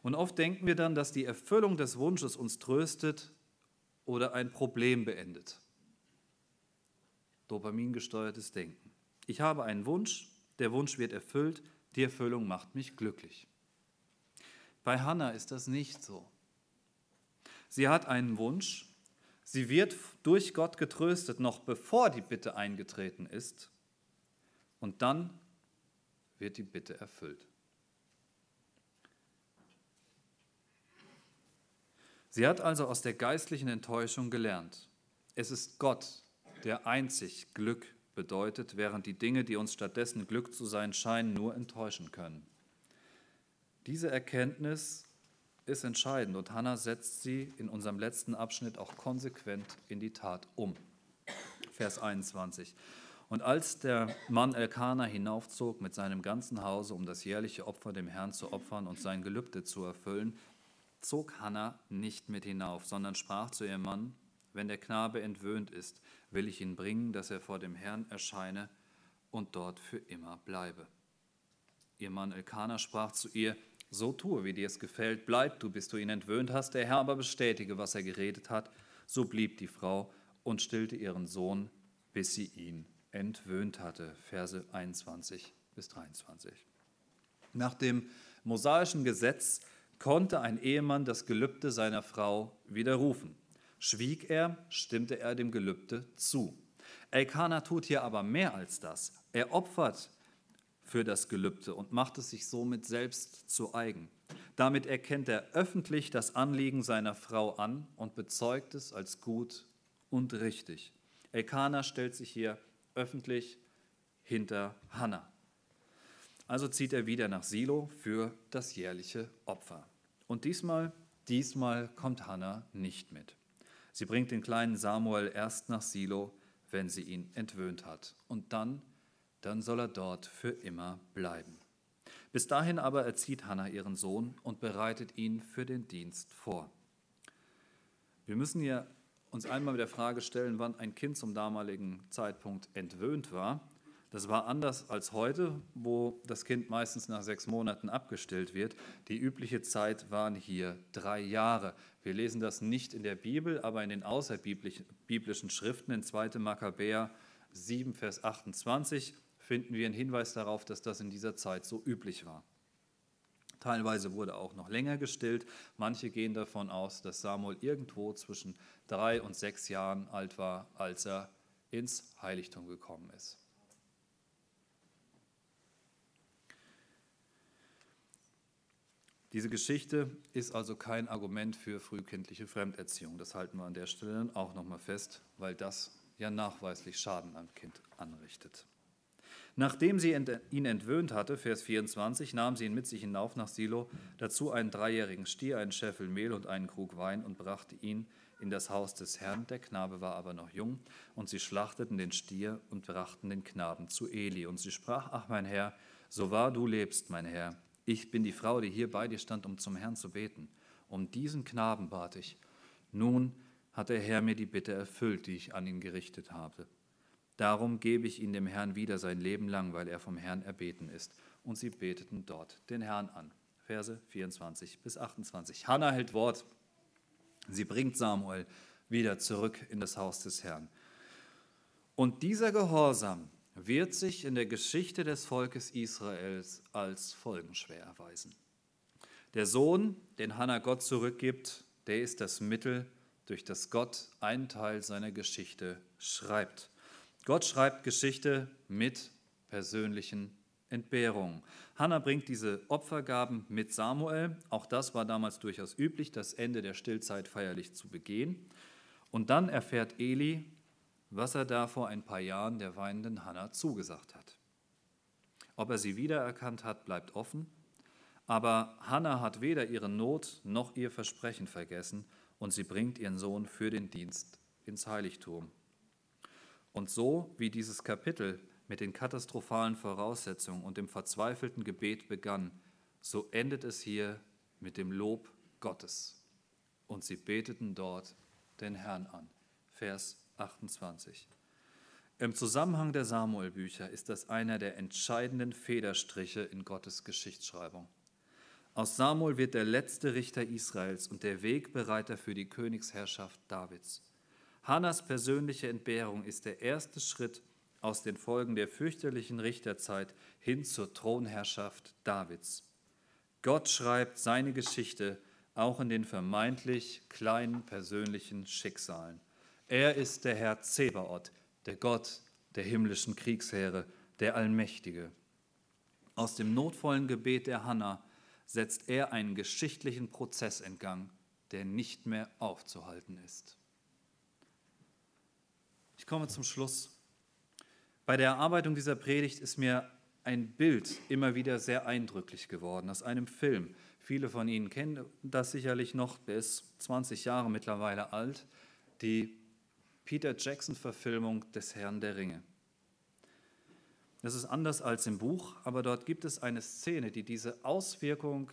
Und oft denken wir dann, dass die Erfüllung des Wunsches uns tröstet oder ein Problem beendet. Dopamingesteuertes Denken. Ich habe einen Wunsch, der Wunsch wird erfüllt, die Erfüllung macht mich glücklich. Bei Hannah ist das nicht so. Sie hat einen Wunsch, sie wird durch Gott getröstet, noch bevor die Bitte eingetreten ist, und dann wird die Bitte erfüllt. Sie hat also aus der geistlichen Enttäuschung gelernt. Es ist Gott, der einzig Glück bedeutet, während die Dinge, die uns stattdessen Glück zu sein scheinen, nur enttäuschen können. Diese Erkenntnis ist entscheidend und Hannah setzt sie in unserem letzten Abschnitt auch konsequent in die Tat um. Vers 21. Und als der Mann Elkanah hinaufzog mit seinem ganzen Hause, um das jährliche Opfer dem Herrn zu opfern und sein Gelübde zu erfüllen, zog Hannah nicht mit hinauf, sondern sprach zu ihrem Mann, wenn der Knabe entwöhnt ist, will ich ihn bringen, dass er vor dem Herrn erscheine und dort für immer bleibe. Ihr Mann Elkanah sprach zu ihr, so tue, wie dir es gefällt, bleib du, bis du ihn entwöhnt hast, der Herr aber bestätige, was er geredet hat. So blieb die Frau und stillte ihren Sohn, bis sie ihn entwöhnt hatte. Verse 21 bis 23. Nach dem mosaischen Gesetz konnte ein Ehemann das Gelübde seiner Frau widerrufen. Schwieg er, stimmte er dem Gelübde zu. Elkanah tut hier aber mehr als das. Er opfert für das Gelübde und macht es sich somit selbst zu eigen. Damit erkennt er öffentlich das Anliegen seiner Frau an und bezeugt es als gut und richtig. Elkanah stellt sich hier öffentlich hinter Hannah. Also zieht er wieder nach Silo für das jährliche Opfer. Und diesmal, diesmal kommt Hannah nicht mit. Sie bringt den kleinen Samuel erst nach Silo, wenn sie ihn entwöhnt hat. Und dann dann soll er dort für immer bleiben. Bis dahin aber erzieht Hannah ihren Sohn und bereitet ihn für den Dienst vor. Wir müssen ja uns einmal mit der Frage stellen, wann ein Kind zum damaligen Zeitpunkt entwöhnt war. Das war anders als heute, wo das Kind meistens nach sechs Monaten abgestillt wird. Die übliche Zeit waren hier drei Jahre. Wir lesen das nicht in der Bibel, aber in den außerbiblischen Schriften in 2. Makkabäer 7, Vers 28 finden wir einen Hinweis darauf, dass das in dieser Zeit so üblich war. Teilweise wurde auch noch länger gestillt. Manche gehen davon aus, dass Samuel irgendwo zwischen drei und sechs Jahren alt war, als er ins Heiligtum gekommen ist. Diese Geschichte ist also kein Argument für frühkindliche Fremderziehung. Das halten wir an der Stelle auch nochmal fest, weil das ja nachweislich Schaden am Kind anrichtet. Nachdem sie ihn entwöhnt hatte, Vers 24, nahm sie ihn mit sich hinauf nach Silo, dazu einen dreijährigen Stier, einen Scheffel Mehl und einen Krug Wein und brachte ihn in das Haus des Herrn. Der Knabe war aber noch jung, und sie schlachteten den Stier und brachten den Knaben zu Eli. Und sie sprach, ach mein Herr, so wahr du lebst, mein Herr, ich bin die Frau, die hier bei dir stand, um zum Herrn zu beten. Um diesen Knaben bat ich. Nun hat der Herr mir die Bitte erfüllt, die ich an ihn gerichtet habe. Darum gebe ich ihn dem Herrn wieder sein Leben lang, weil er vom Herrn erbeten ist. Und sie beteten dort den Herrn an. Verse 24 bis 28. Hannah hält Wort. Sie bringt Samuel wieder zurück in das Haus des Herrn. Und dieser Gehorsam wird sich in der Geschichte des Volkes Israels als folgenschwer erweisen. Der Sohn, den Hannah Gott zurückgibt, der ist das Mittel, durch das Gott einen Teil seiner Geschichte schreibt. Gott schreibt Geschichte mit persönlichen Entbehrungen. Hannah bringt diese Opfergaben mit Samuel. Auch das war damals durchaus üblich, das Ende der Stillzeit feierlich zu begehen. Und dann erfährt Eli, was er da vor ein paar Jahren der weinenden Hannah zugesagt hat. Ob er sie wiedererkannt hat, bleibt offen, aber Hannah hat weder ihre Not noch ihr Versprechen vergessen und sie bringt ihren Sohn für den Dienst ins Heiligtum. Und so wie dieses Kapitel mit den katastrophalen Voraussetzungen und dem verzweifelten Gebet begann, so endet es hier mit dem Lob Gottes. Und sie beteten dort den Herrn an. Vers 28. Im Zusammenhang der Samuelbücher ist das einer der entscheidenden Federstriche in Gottes Geschichtsschreibung. Aus Samuel wird der letzte Richter Israels und der Wegbereiter für die Königsherrschaft Davids. Hannas persönliche Entbehrung ist der erste Schritt aus den Folgen der fürchterlichen Richterzeit hin zur Thronherrschaft Davids. Gott schreibt seine Geschichte auch in den vermeintlich kleinen persönlichen Schicksalen. Er ist der Herr Zebaoth, der Gott der himmlischen Kriegsheere, der Allmächtige. Aus dem notvollen Gebet der Hanna setzt er einen geschichtlichen Prozess in Gang, der nicht mehr aufzuhalten ist. Ich komme zum Schluss. Bei der Erarbeitung dieser Predigt ist mir ein Bild immer wieder sehr eindrücklich geworden aus einem Film. Viele von Ihnen kennen das sicherlich noch, der ist 20 Jahre mittlerweile alt, die Peter Jackson-Verfilmung des Herrn der Ringe. Das ist anders als im Buch, aber dort gibt es eine Szene, die diese Auswirkung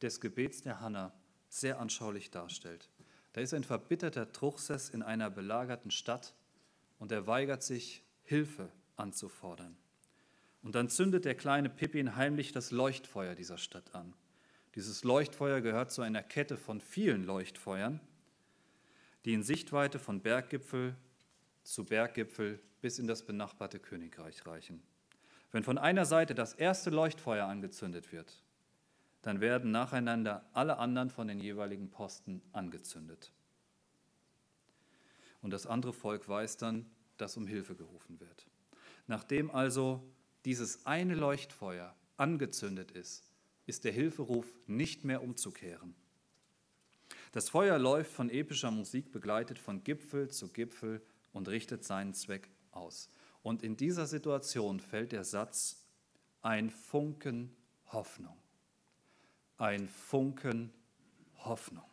des Gebets der Hanna sehr anschaulich darstellt. Da ist ein verbitterter Truchsess in einer belagerten Stadt und er weigert sich, Hilfe anzufordern. Und dann zündet der kleine Pippin heimlich das Leuchtfeuer dieser Stadt an. Dieses Leuchtfeuer gehört zu einer Kette von vielen Leuchtfeuern, die in Sichtweite von Berggipfel zu Berggipfel bis in das benachbarte Königreich reichen. Wenn von einer Seite das erste Leuchtfeuer angezündet wird, dann werden nacheinander alle anderen von den jeweiligen Posten angezündet. Und das andere Volk weiß dann, dass um Hilfe gerufen wird. Nachdem also dieses eine Leuchtfeuer angezündet ist, ist der Hilferuf nicht mehr umzukehren. Das Feuer läuft von epischer Musik begleitet von Gipfel zu Gipfel und richtet seinen Zweck aus. Und in dieser Situation fällt der Satz, ein Funken Hoffnung. Ein Funken Hoffnung.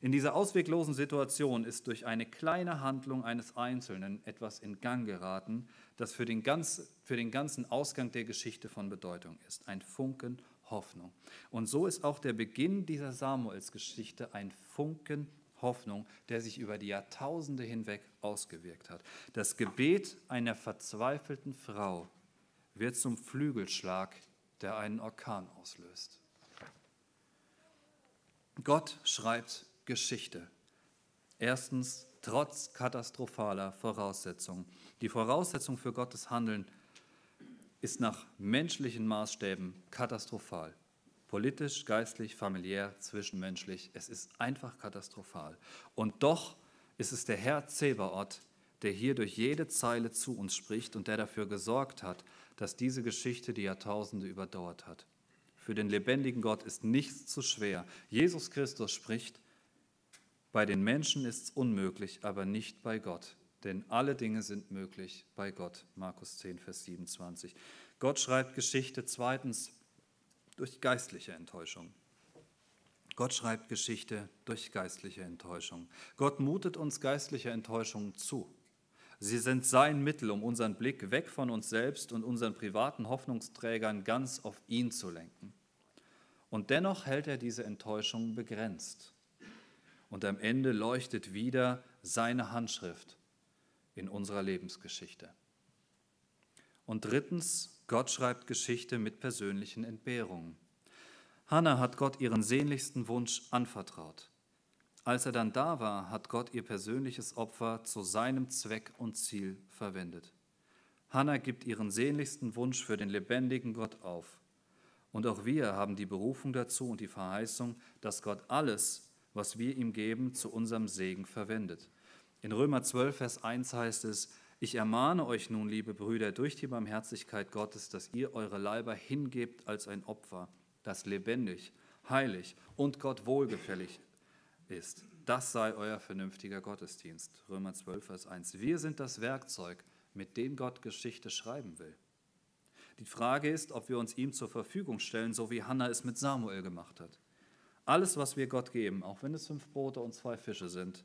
In dieser ausweglosen Situation ist durch eine kleine Handlung eines Einzelnen etwas in Gang geraten, das für den, ganz, für den ganzen Ausgang der Geschichte von Bedeutung ist. Ein Funken Hoffnung. Und so ist auch der Beginn dieser Samuelsgeschichte ein Funken Hoffnung, der sich über die Jahrtausende hinweg ausgewirkt hat. Das Gebet einer verzweifelten Frau wird zum Flügelschlag, der einen Orkan auslöst. Gott schreibt Geschichte. Erstens, trotz katastrophaler Voraussetzungen. Die Voraussetzung für Gottes Handeln ist nach menschlichen Maßstäben katastrophal. Politisch, geistlich, familiär, zwischenmenschlich. Es ist einfach katastrophal. Und doch ist es der Herr Zebaoth, der hier durch jede Zeile zu uns spricht und der dafür gesorgt hat, dass diese Geschichte die Jahrtausende überdauert hat. Für den lebendigen Gott ist nichts zu schwer. Jesus Christus spricht, bei den Menschen ist es unmöglich, aber nicht bei Gott. Denn alle Dinge sind möglich bei Gott. Markus 10, Vers 27. Gott schreibt Geschichte zweitens durch geistliche Enttäuschung. Gott schreibt Geschichte durch geistliche Enttäuschung. Gott mutet uns geistliche Enttäuschungen zu. Sie sind sein Mittel, um unseren Blick weg von uns selbst und unseren privaten Hoffnungsträgern ganz auf ihn zu lenken. Und dennoch hält er diese Enttäuschung begrenzt und am Ende leuchtet wieder seine Handschrift in unserer Lebensgeschichte. Und drittens, Gott schreibt Geschichte mit persönlichen Entbehrungen. Hannah hat Gott ihren sehnlichsten Wunsch anvertraut. Als er dann da war, hat Gott ihr persönliches Opfer zu seinem Zweck und Ziel verwendet. Hannah gibt ihren sehnlichsten Wunsch für den lebendigen Gott auf. Und auch wir haben die Berufung dazu und die Verheißung, dass Gott alles, was wir ihm geben, zu unserem Segen verwendet. In Römer 12, Vers 1 heißt es, ich ermahne euch nun, liebe Brüder, durch die Barmherzigkeit Gottes, dass ihr eure Leiber hingebt als ein Opfer, das lebendig, heilig und Gott wohlgefällig ist. Das sei euer vernünftiger Gottesdienst. Römer 12, Vers 1. Wir sind das Werkzeug, mit dem Gott Geschichte schreiben will. Die Frage ist, ob wir uns ihm zur Verfügung stellen, so wie Hannah es mit Samuel gemacht hat. Alles, was wir Gott geben, auch wenn es fünf Brote und zwei Fische sind,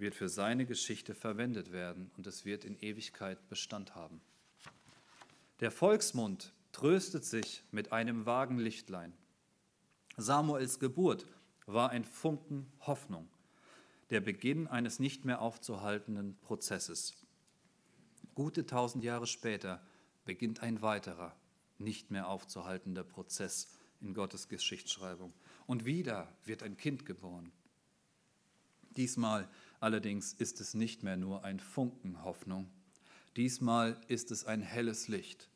wird für seine Geschichte verwendet werden und es wird in Ewigkeit Bestand haben. Der Volksmund tröstet sich mit einem vagen Lichtlein. Samuels Geburt war ein Funken Hoffnung, der Beginn eines nicht mehr aufzuhaltenden Prozesses. Gute tausend Jahre später beginnt ein weiterer, nicht mehr aufzuhaltender Prozess in Gottes Geschichtsschreibung. Und wieder wird ein Kind geboren. Diesmal allerdings ist es nicht mehr nur ein Funken Hoffnung. Diesmal ist es ein helles Licht.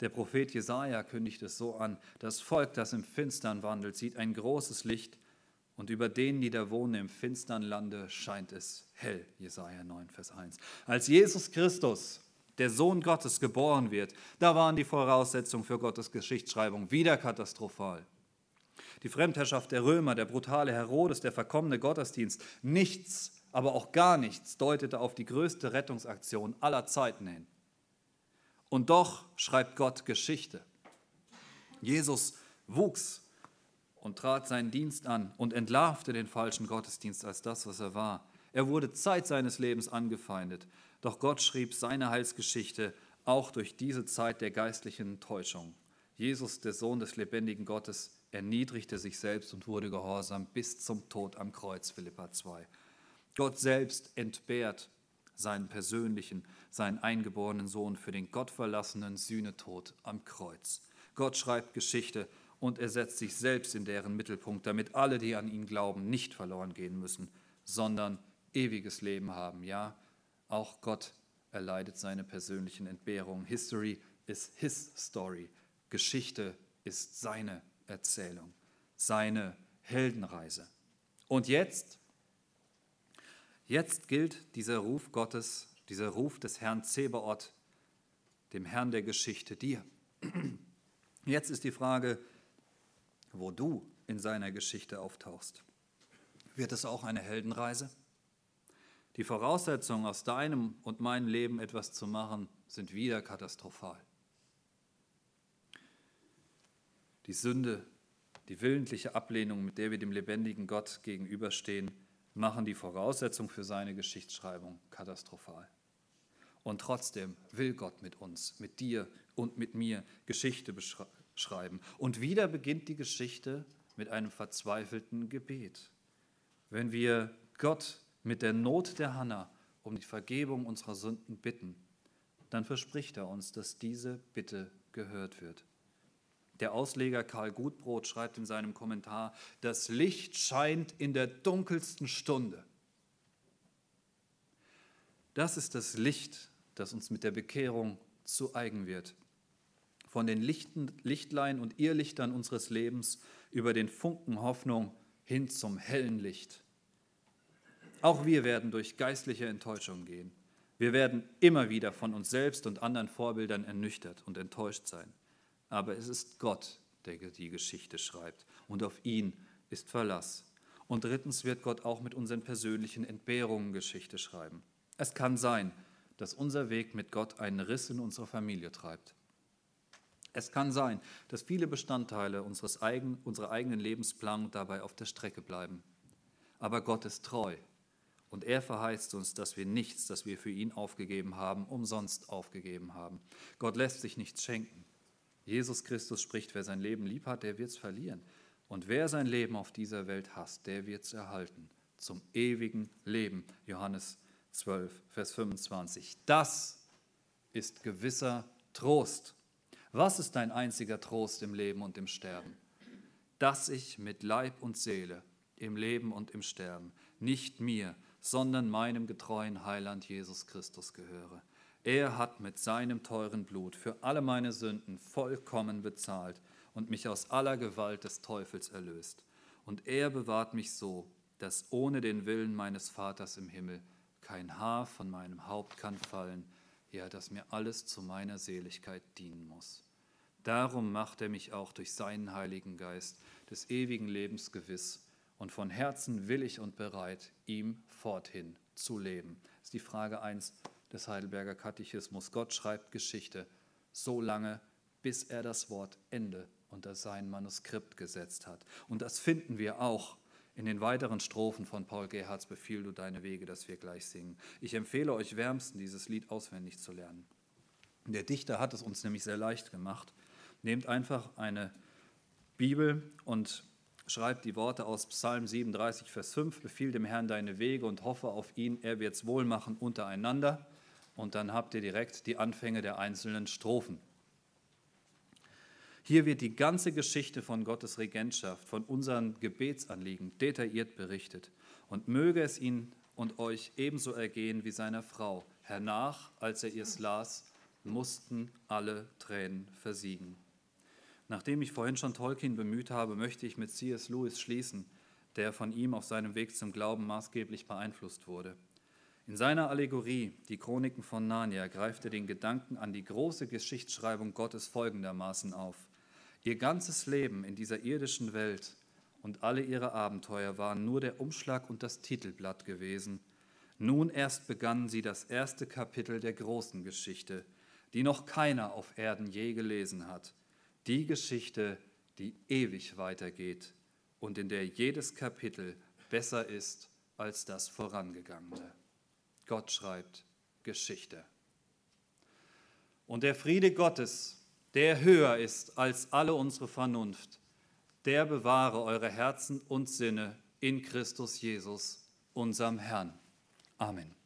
Der Prophet Jesaja kündigt es so an: Das Volk, das im Finstern wandelt, sieht ein großes Licht und über denen, die da wohnen im finstern Lande, scheint es hell. Jesaja 9, Vers 1. Als Jesus Christus, der Sohn Gottes, geboren wird, da waren die Voraussetzungen für Gottes Geschichtsschreibung wieder katastrophal. Die Fremdherrschaft der Römer, der brutale Herodes, der verkommene Gottesdienst, nichts, aber auch gar nichts deutete auf die größte Rettungsaktion aller Zeiten hin. Und doch schreibt Gott Geschichte. Jesus wuchs und trat seinen Dienst an und entlarvte den falschen Gottesdienst als das, was er war. Er wurde Zeit seines Lebens angefeindet, doch Gott schrieb seine Heilsgeschichte auch durch diese Zeit der geistlichen Täuschung. Jesus, der Sohn des lebendigen Gottes, erniedrigte sich selbst und wurde gehorsam bis zum Tod am Kreuz, Philippa 2. Gott selbst entbehrt seinen persönlichen, seinen eingeborenen Sohn für den gottverlassenen Sühnetod am Kreuz. Gott schreibt Geschichte und er setzt sich selbst in deren Mittelpunkt, damit alle, die an ihn glauben, nicht verloren gehen müssen, sondern ewiges Leben haben. Ja, auch Gott erleidet seine persönlichen Entbehrungen. History is his story. Geschichte ist seine Erzählung, seine Heldenreise. Und jetzt, jetzt gilt dieser Ruf Gottes, dieser Ruf des Herrn Zebaoth, dem Herrn der Geschichte, dir. Jetzt ist die Frage, wo du in seiner Geschichte auftauchst. Wird es auch eine Heldenreise? Die Voraussetzungen, aus deinem und meinem Leben etwas zu machen, sind wieder katastrophal. Die Sünde, die willentliche Ablehnung, mit der wir dem lebendigen Gott gegenüberstehen, machen die Voraussetzung für seine Geschichtsschreibung katastrophal. Und trotzdem will Gott mit uns, mit dir und mit mir Geschichte schreiben. Und wieder beginnt die Geschichte mit einem verzweifelten Gebet. Wenn wir Gott mit der Not der Hanna um die Vergebung unserer Sünden bitten, dann verspricht er uns, dass diese Bitte gehört wird. Der Ausleger Karl Gutbrot schreibt in seinem Kommentar, das Licht scheint in der dunkelsten Stunde. Das ist das Licht, das uns mit der Bekehrung zu eigen wird von den Lichten, Lichtlein und Irrlichtern unseres Lebens über den Funken Hoffnung hin zum hellen Licht. Auch wir werden durch geistliche Enttäuschung gehen. Wir werden immer wieder von uns selbst und anderen Vorbildern ernüchtert und enttäuscht sein. Aber es ist Gott, der die Geschichte schreibt und auf ihn ist Verlass. Und drittens wird Gott auch mit unseren persönlichen Entbehrungen Geschichte schreiben. Es kann sein, dass unser Weg mit Gott einen Riss in unserer Familie treibt. Es kann sein, dass viele Bestandteile unseres eigen, unserer eigenen Lebensplanung dabei auf der Strecke bleiben. Aber Gott ist treu und er verheißt uns, dass wir nichts, das wir für ihn aufgegeben haben, umsonst aufgegeben haben. Gott lässt sich nichts schenken. Jesus Christus spricht, wer sein Leben lieb hat, der wird es verlieren. Und wer sein Leben auf dieser Welt hasst, der wird es erhalten. Zum ewigen Leben. Johannes 12, Vers 25. Das ist gewisser Trost. Was ist dein einziger Trost im Leben und im Sterben? Dass ich mit Leib und Seele im Leben und im Sterben nicht mir, sondern meinem getreuen Heiland Jesus Christus gehöre. Er hat mit seinem teuren Blut für alle meine Sünden vollkommen bezahlt und mich aus aller Gewalt des Teufels erlöst. Und er bewahrt mich so, dass ohne den Willen meines Vaters im Himmel kein Haar von meinem Haupt kann fallen, ja, dass mir alles zu meiner Seligkeit dienen muss. Darum macht er mich auch durch seinen Heiligen Geist des ewigen Lebens gewiss und von Herzen willig und bereit, ihm forthin zu leben. Das ist die Frage 1 des Heidelberger Katechismus. Gott schreibt Geschichte so lange, bis er das Wort Ende unter sein Manuskript gesetzt hat. Und das finden wir auch in den weiteren Strophen von Paul Gerhards Befiehl du deine Wege, das wir gleich singen. Ich empfehle euch wärmsten, dieses Lied auswendig zu lernen. Der Dichter hat es uns nämlich sehr leicht gemacht. Nehmt einfach eine Bibel und schreibt die Worte aus Psalm 37, Vers 5, befiehl dem Herrn deine Wege und hoffe auf ihn, er wird es wohl machen untereinander. Und dann habt ihr direkt die Anfänge der einzelnen Strophen. Hier wird die ganze Geschichte von Gottes Regentschaft, von unseren Gebetsanliegen detailliert berichtet. Und möge es ihn und euch ebenso ergehen wie seiner Frau. Hernach, als er es las, mussten alle Tränen versiegen. Nachdem ich vorhin schon Tolkien bemüht habe, möchte ich mit C.S. Lewis schließen, der von ihm auf seinem Weg zum Glauben maßgeblich beeinflusst wurde. In seiner Allegorie Die Chroniken von Narnia greift er den Gedanken an die große Geschichtsschreibung Gottes folgendermaßen auf. Ihr ganzes Leben in dieser irdischen Welt und alle ihre Abenteuer waren nur der Umschlag und das Titelblatt gewesen. Nun erst begannen sie das erste Kapitel der großen Geschichte, die noch keiner auf Erden je gelesen hat. Die Geschichte, die ewig weitergeht und in der jedes Kapitel besser ist als das vorangegangene. Gott schreibt Geschichte. Und der Friede Gottes, der höher ist als alle unsere Vernunft, der bewahre eure Herzen und Sinne in Christus Jesus, unserem Herrn. Amen.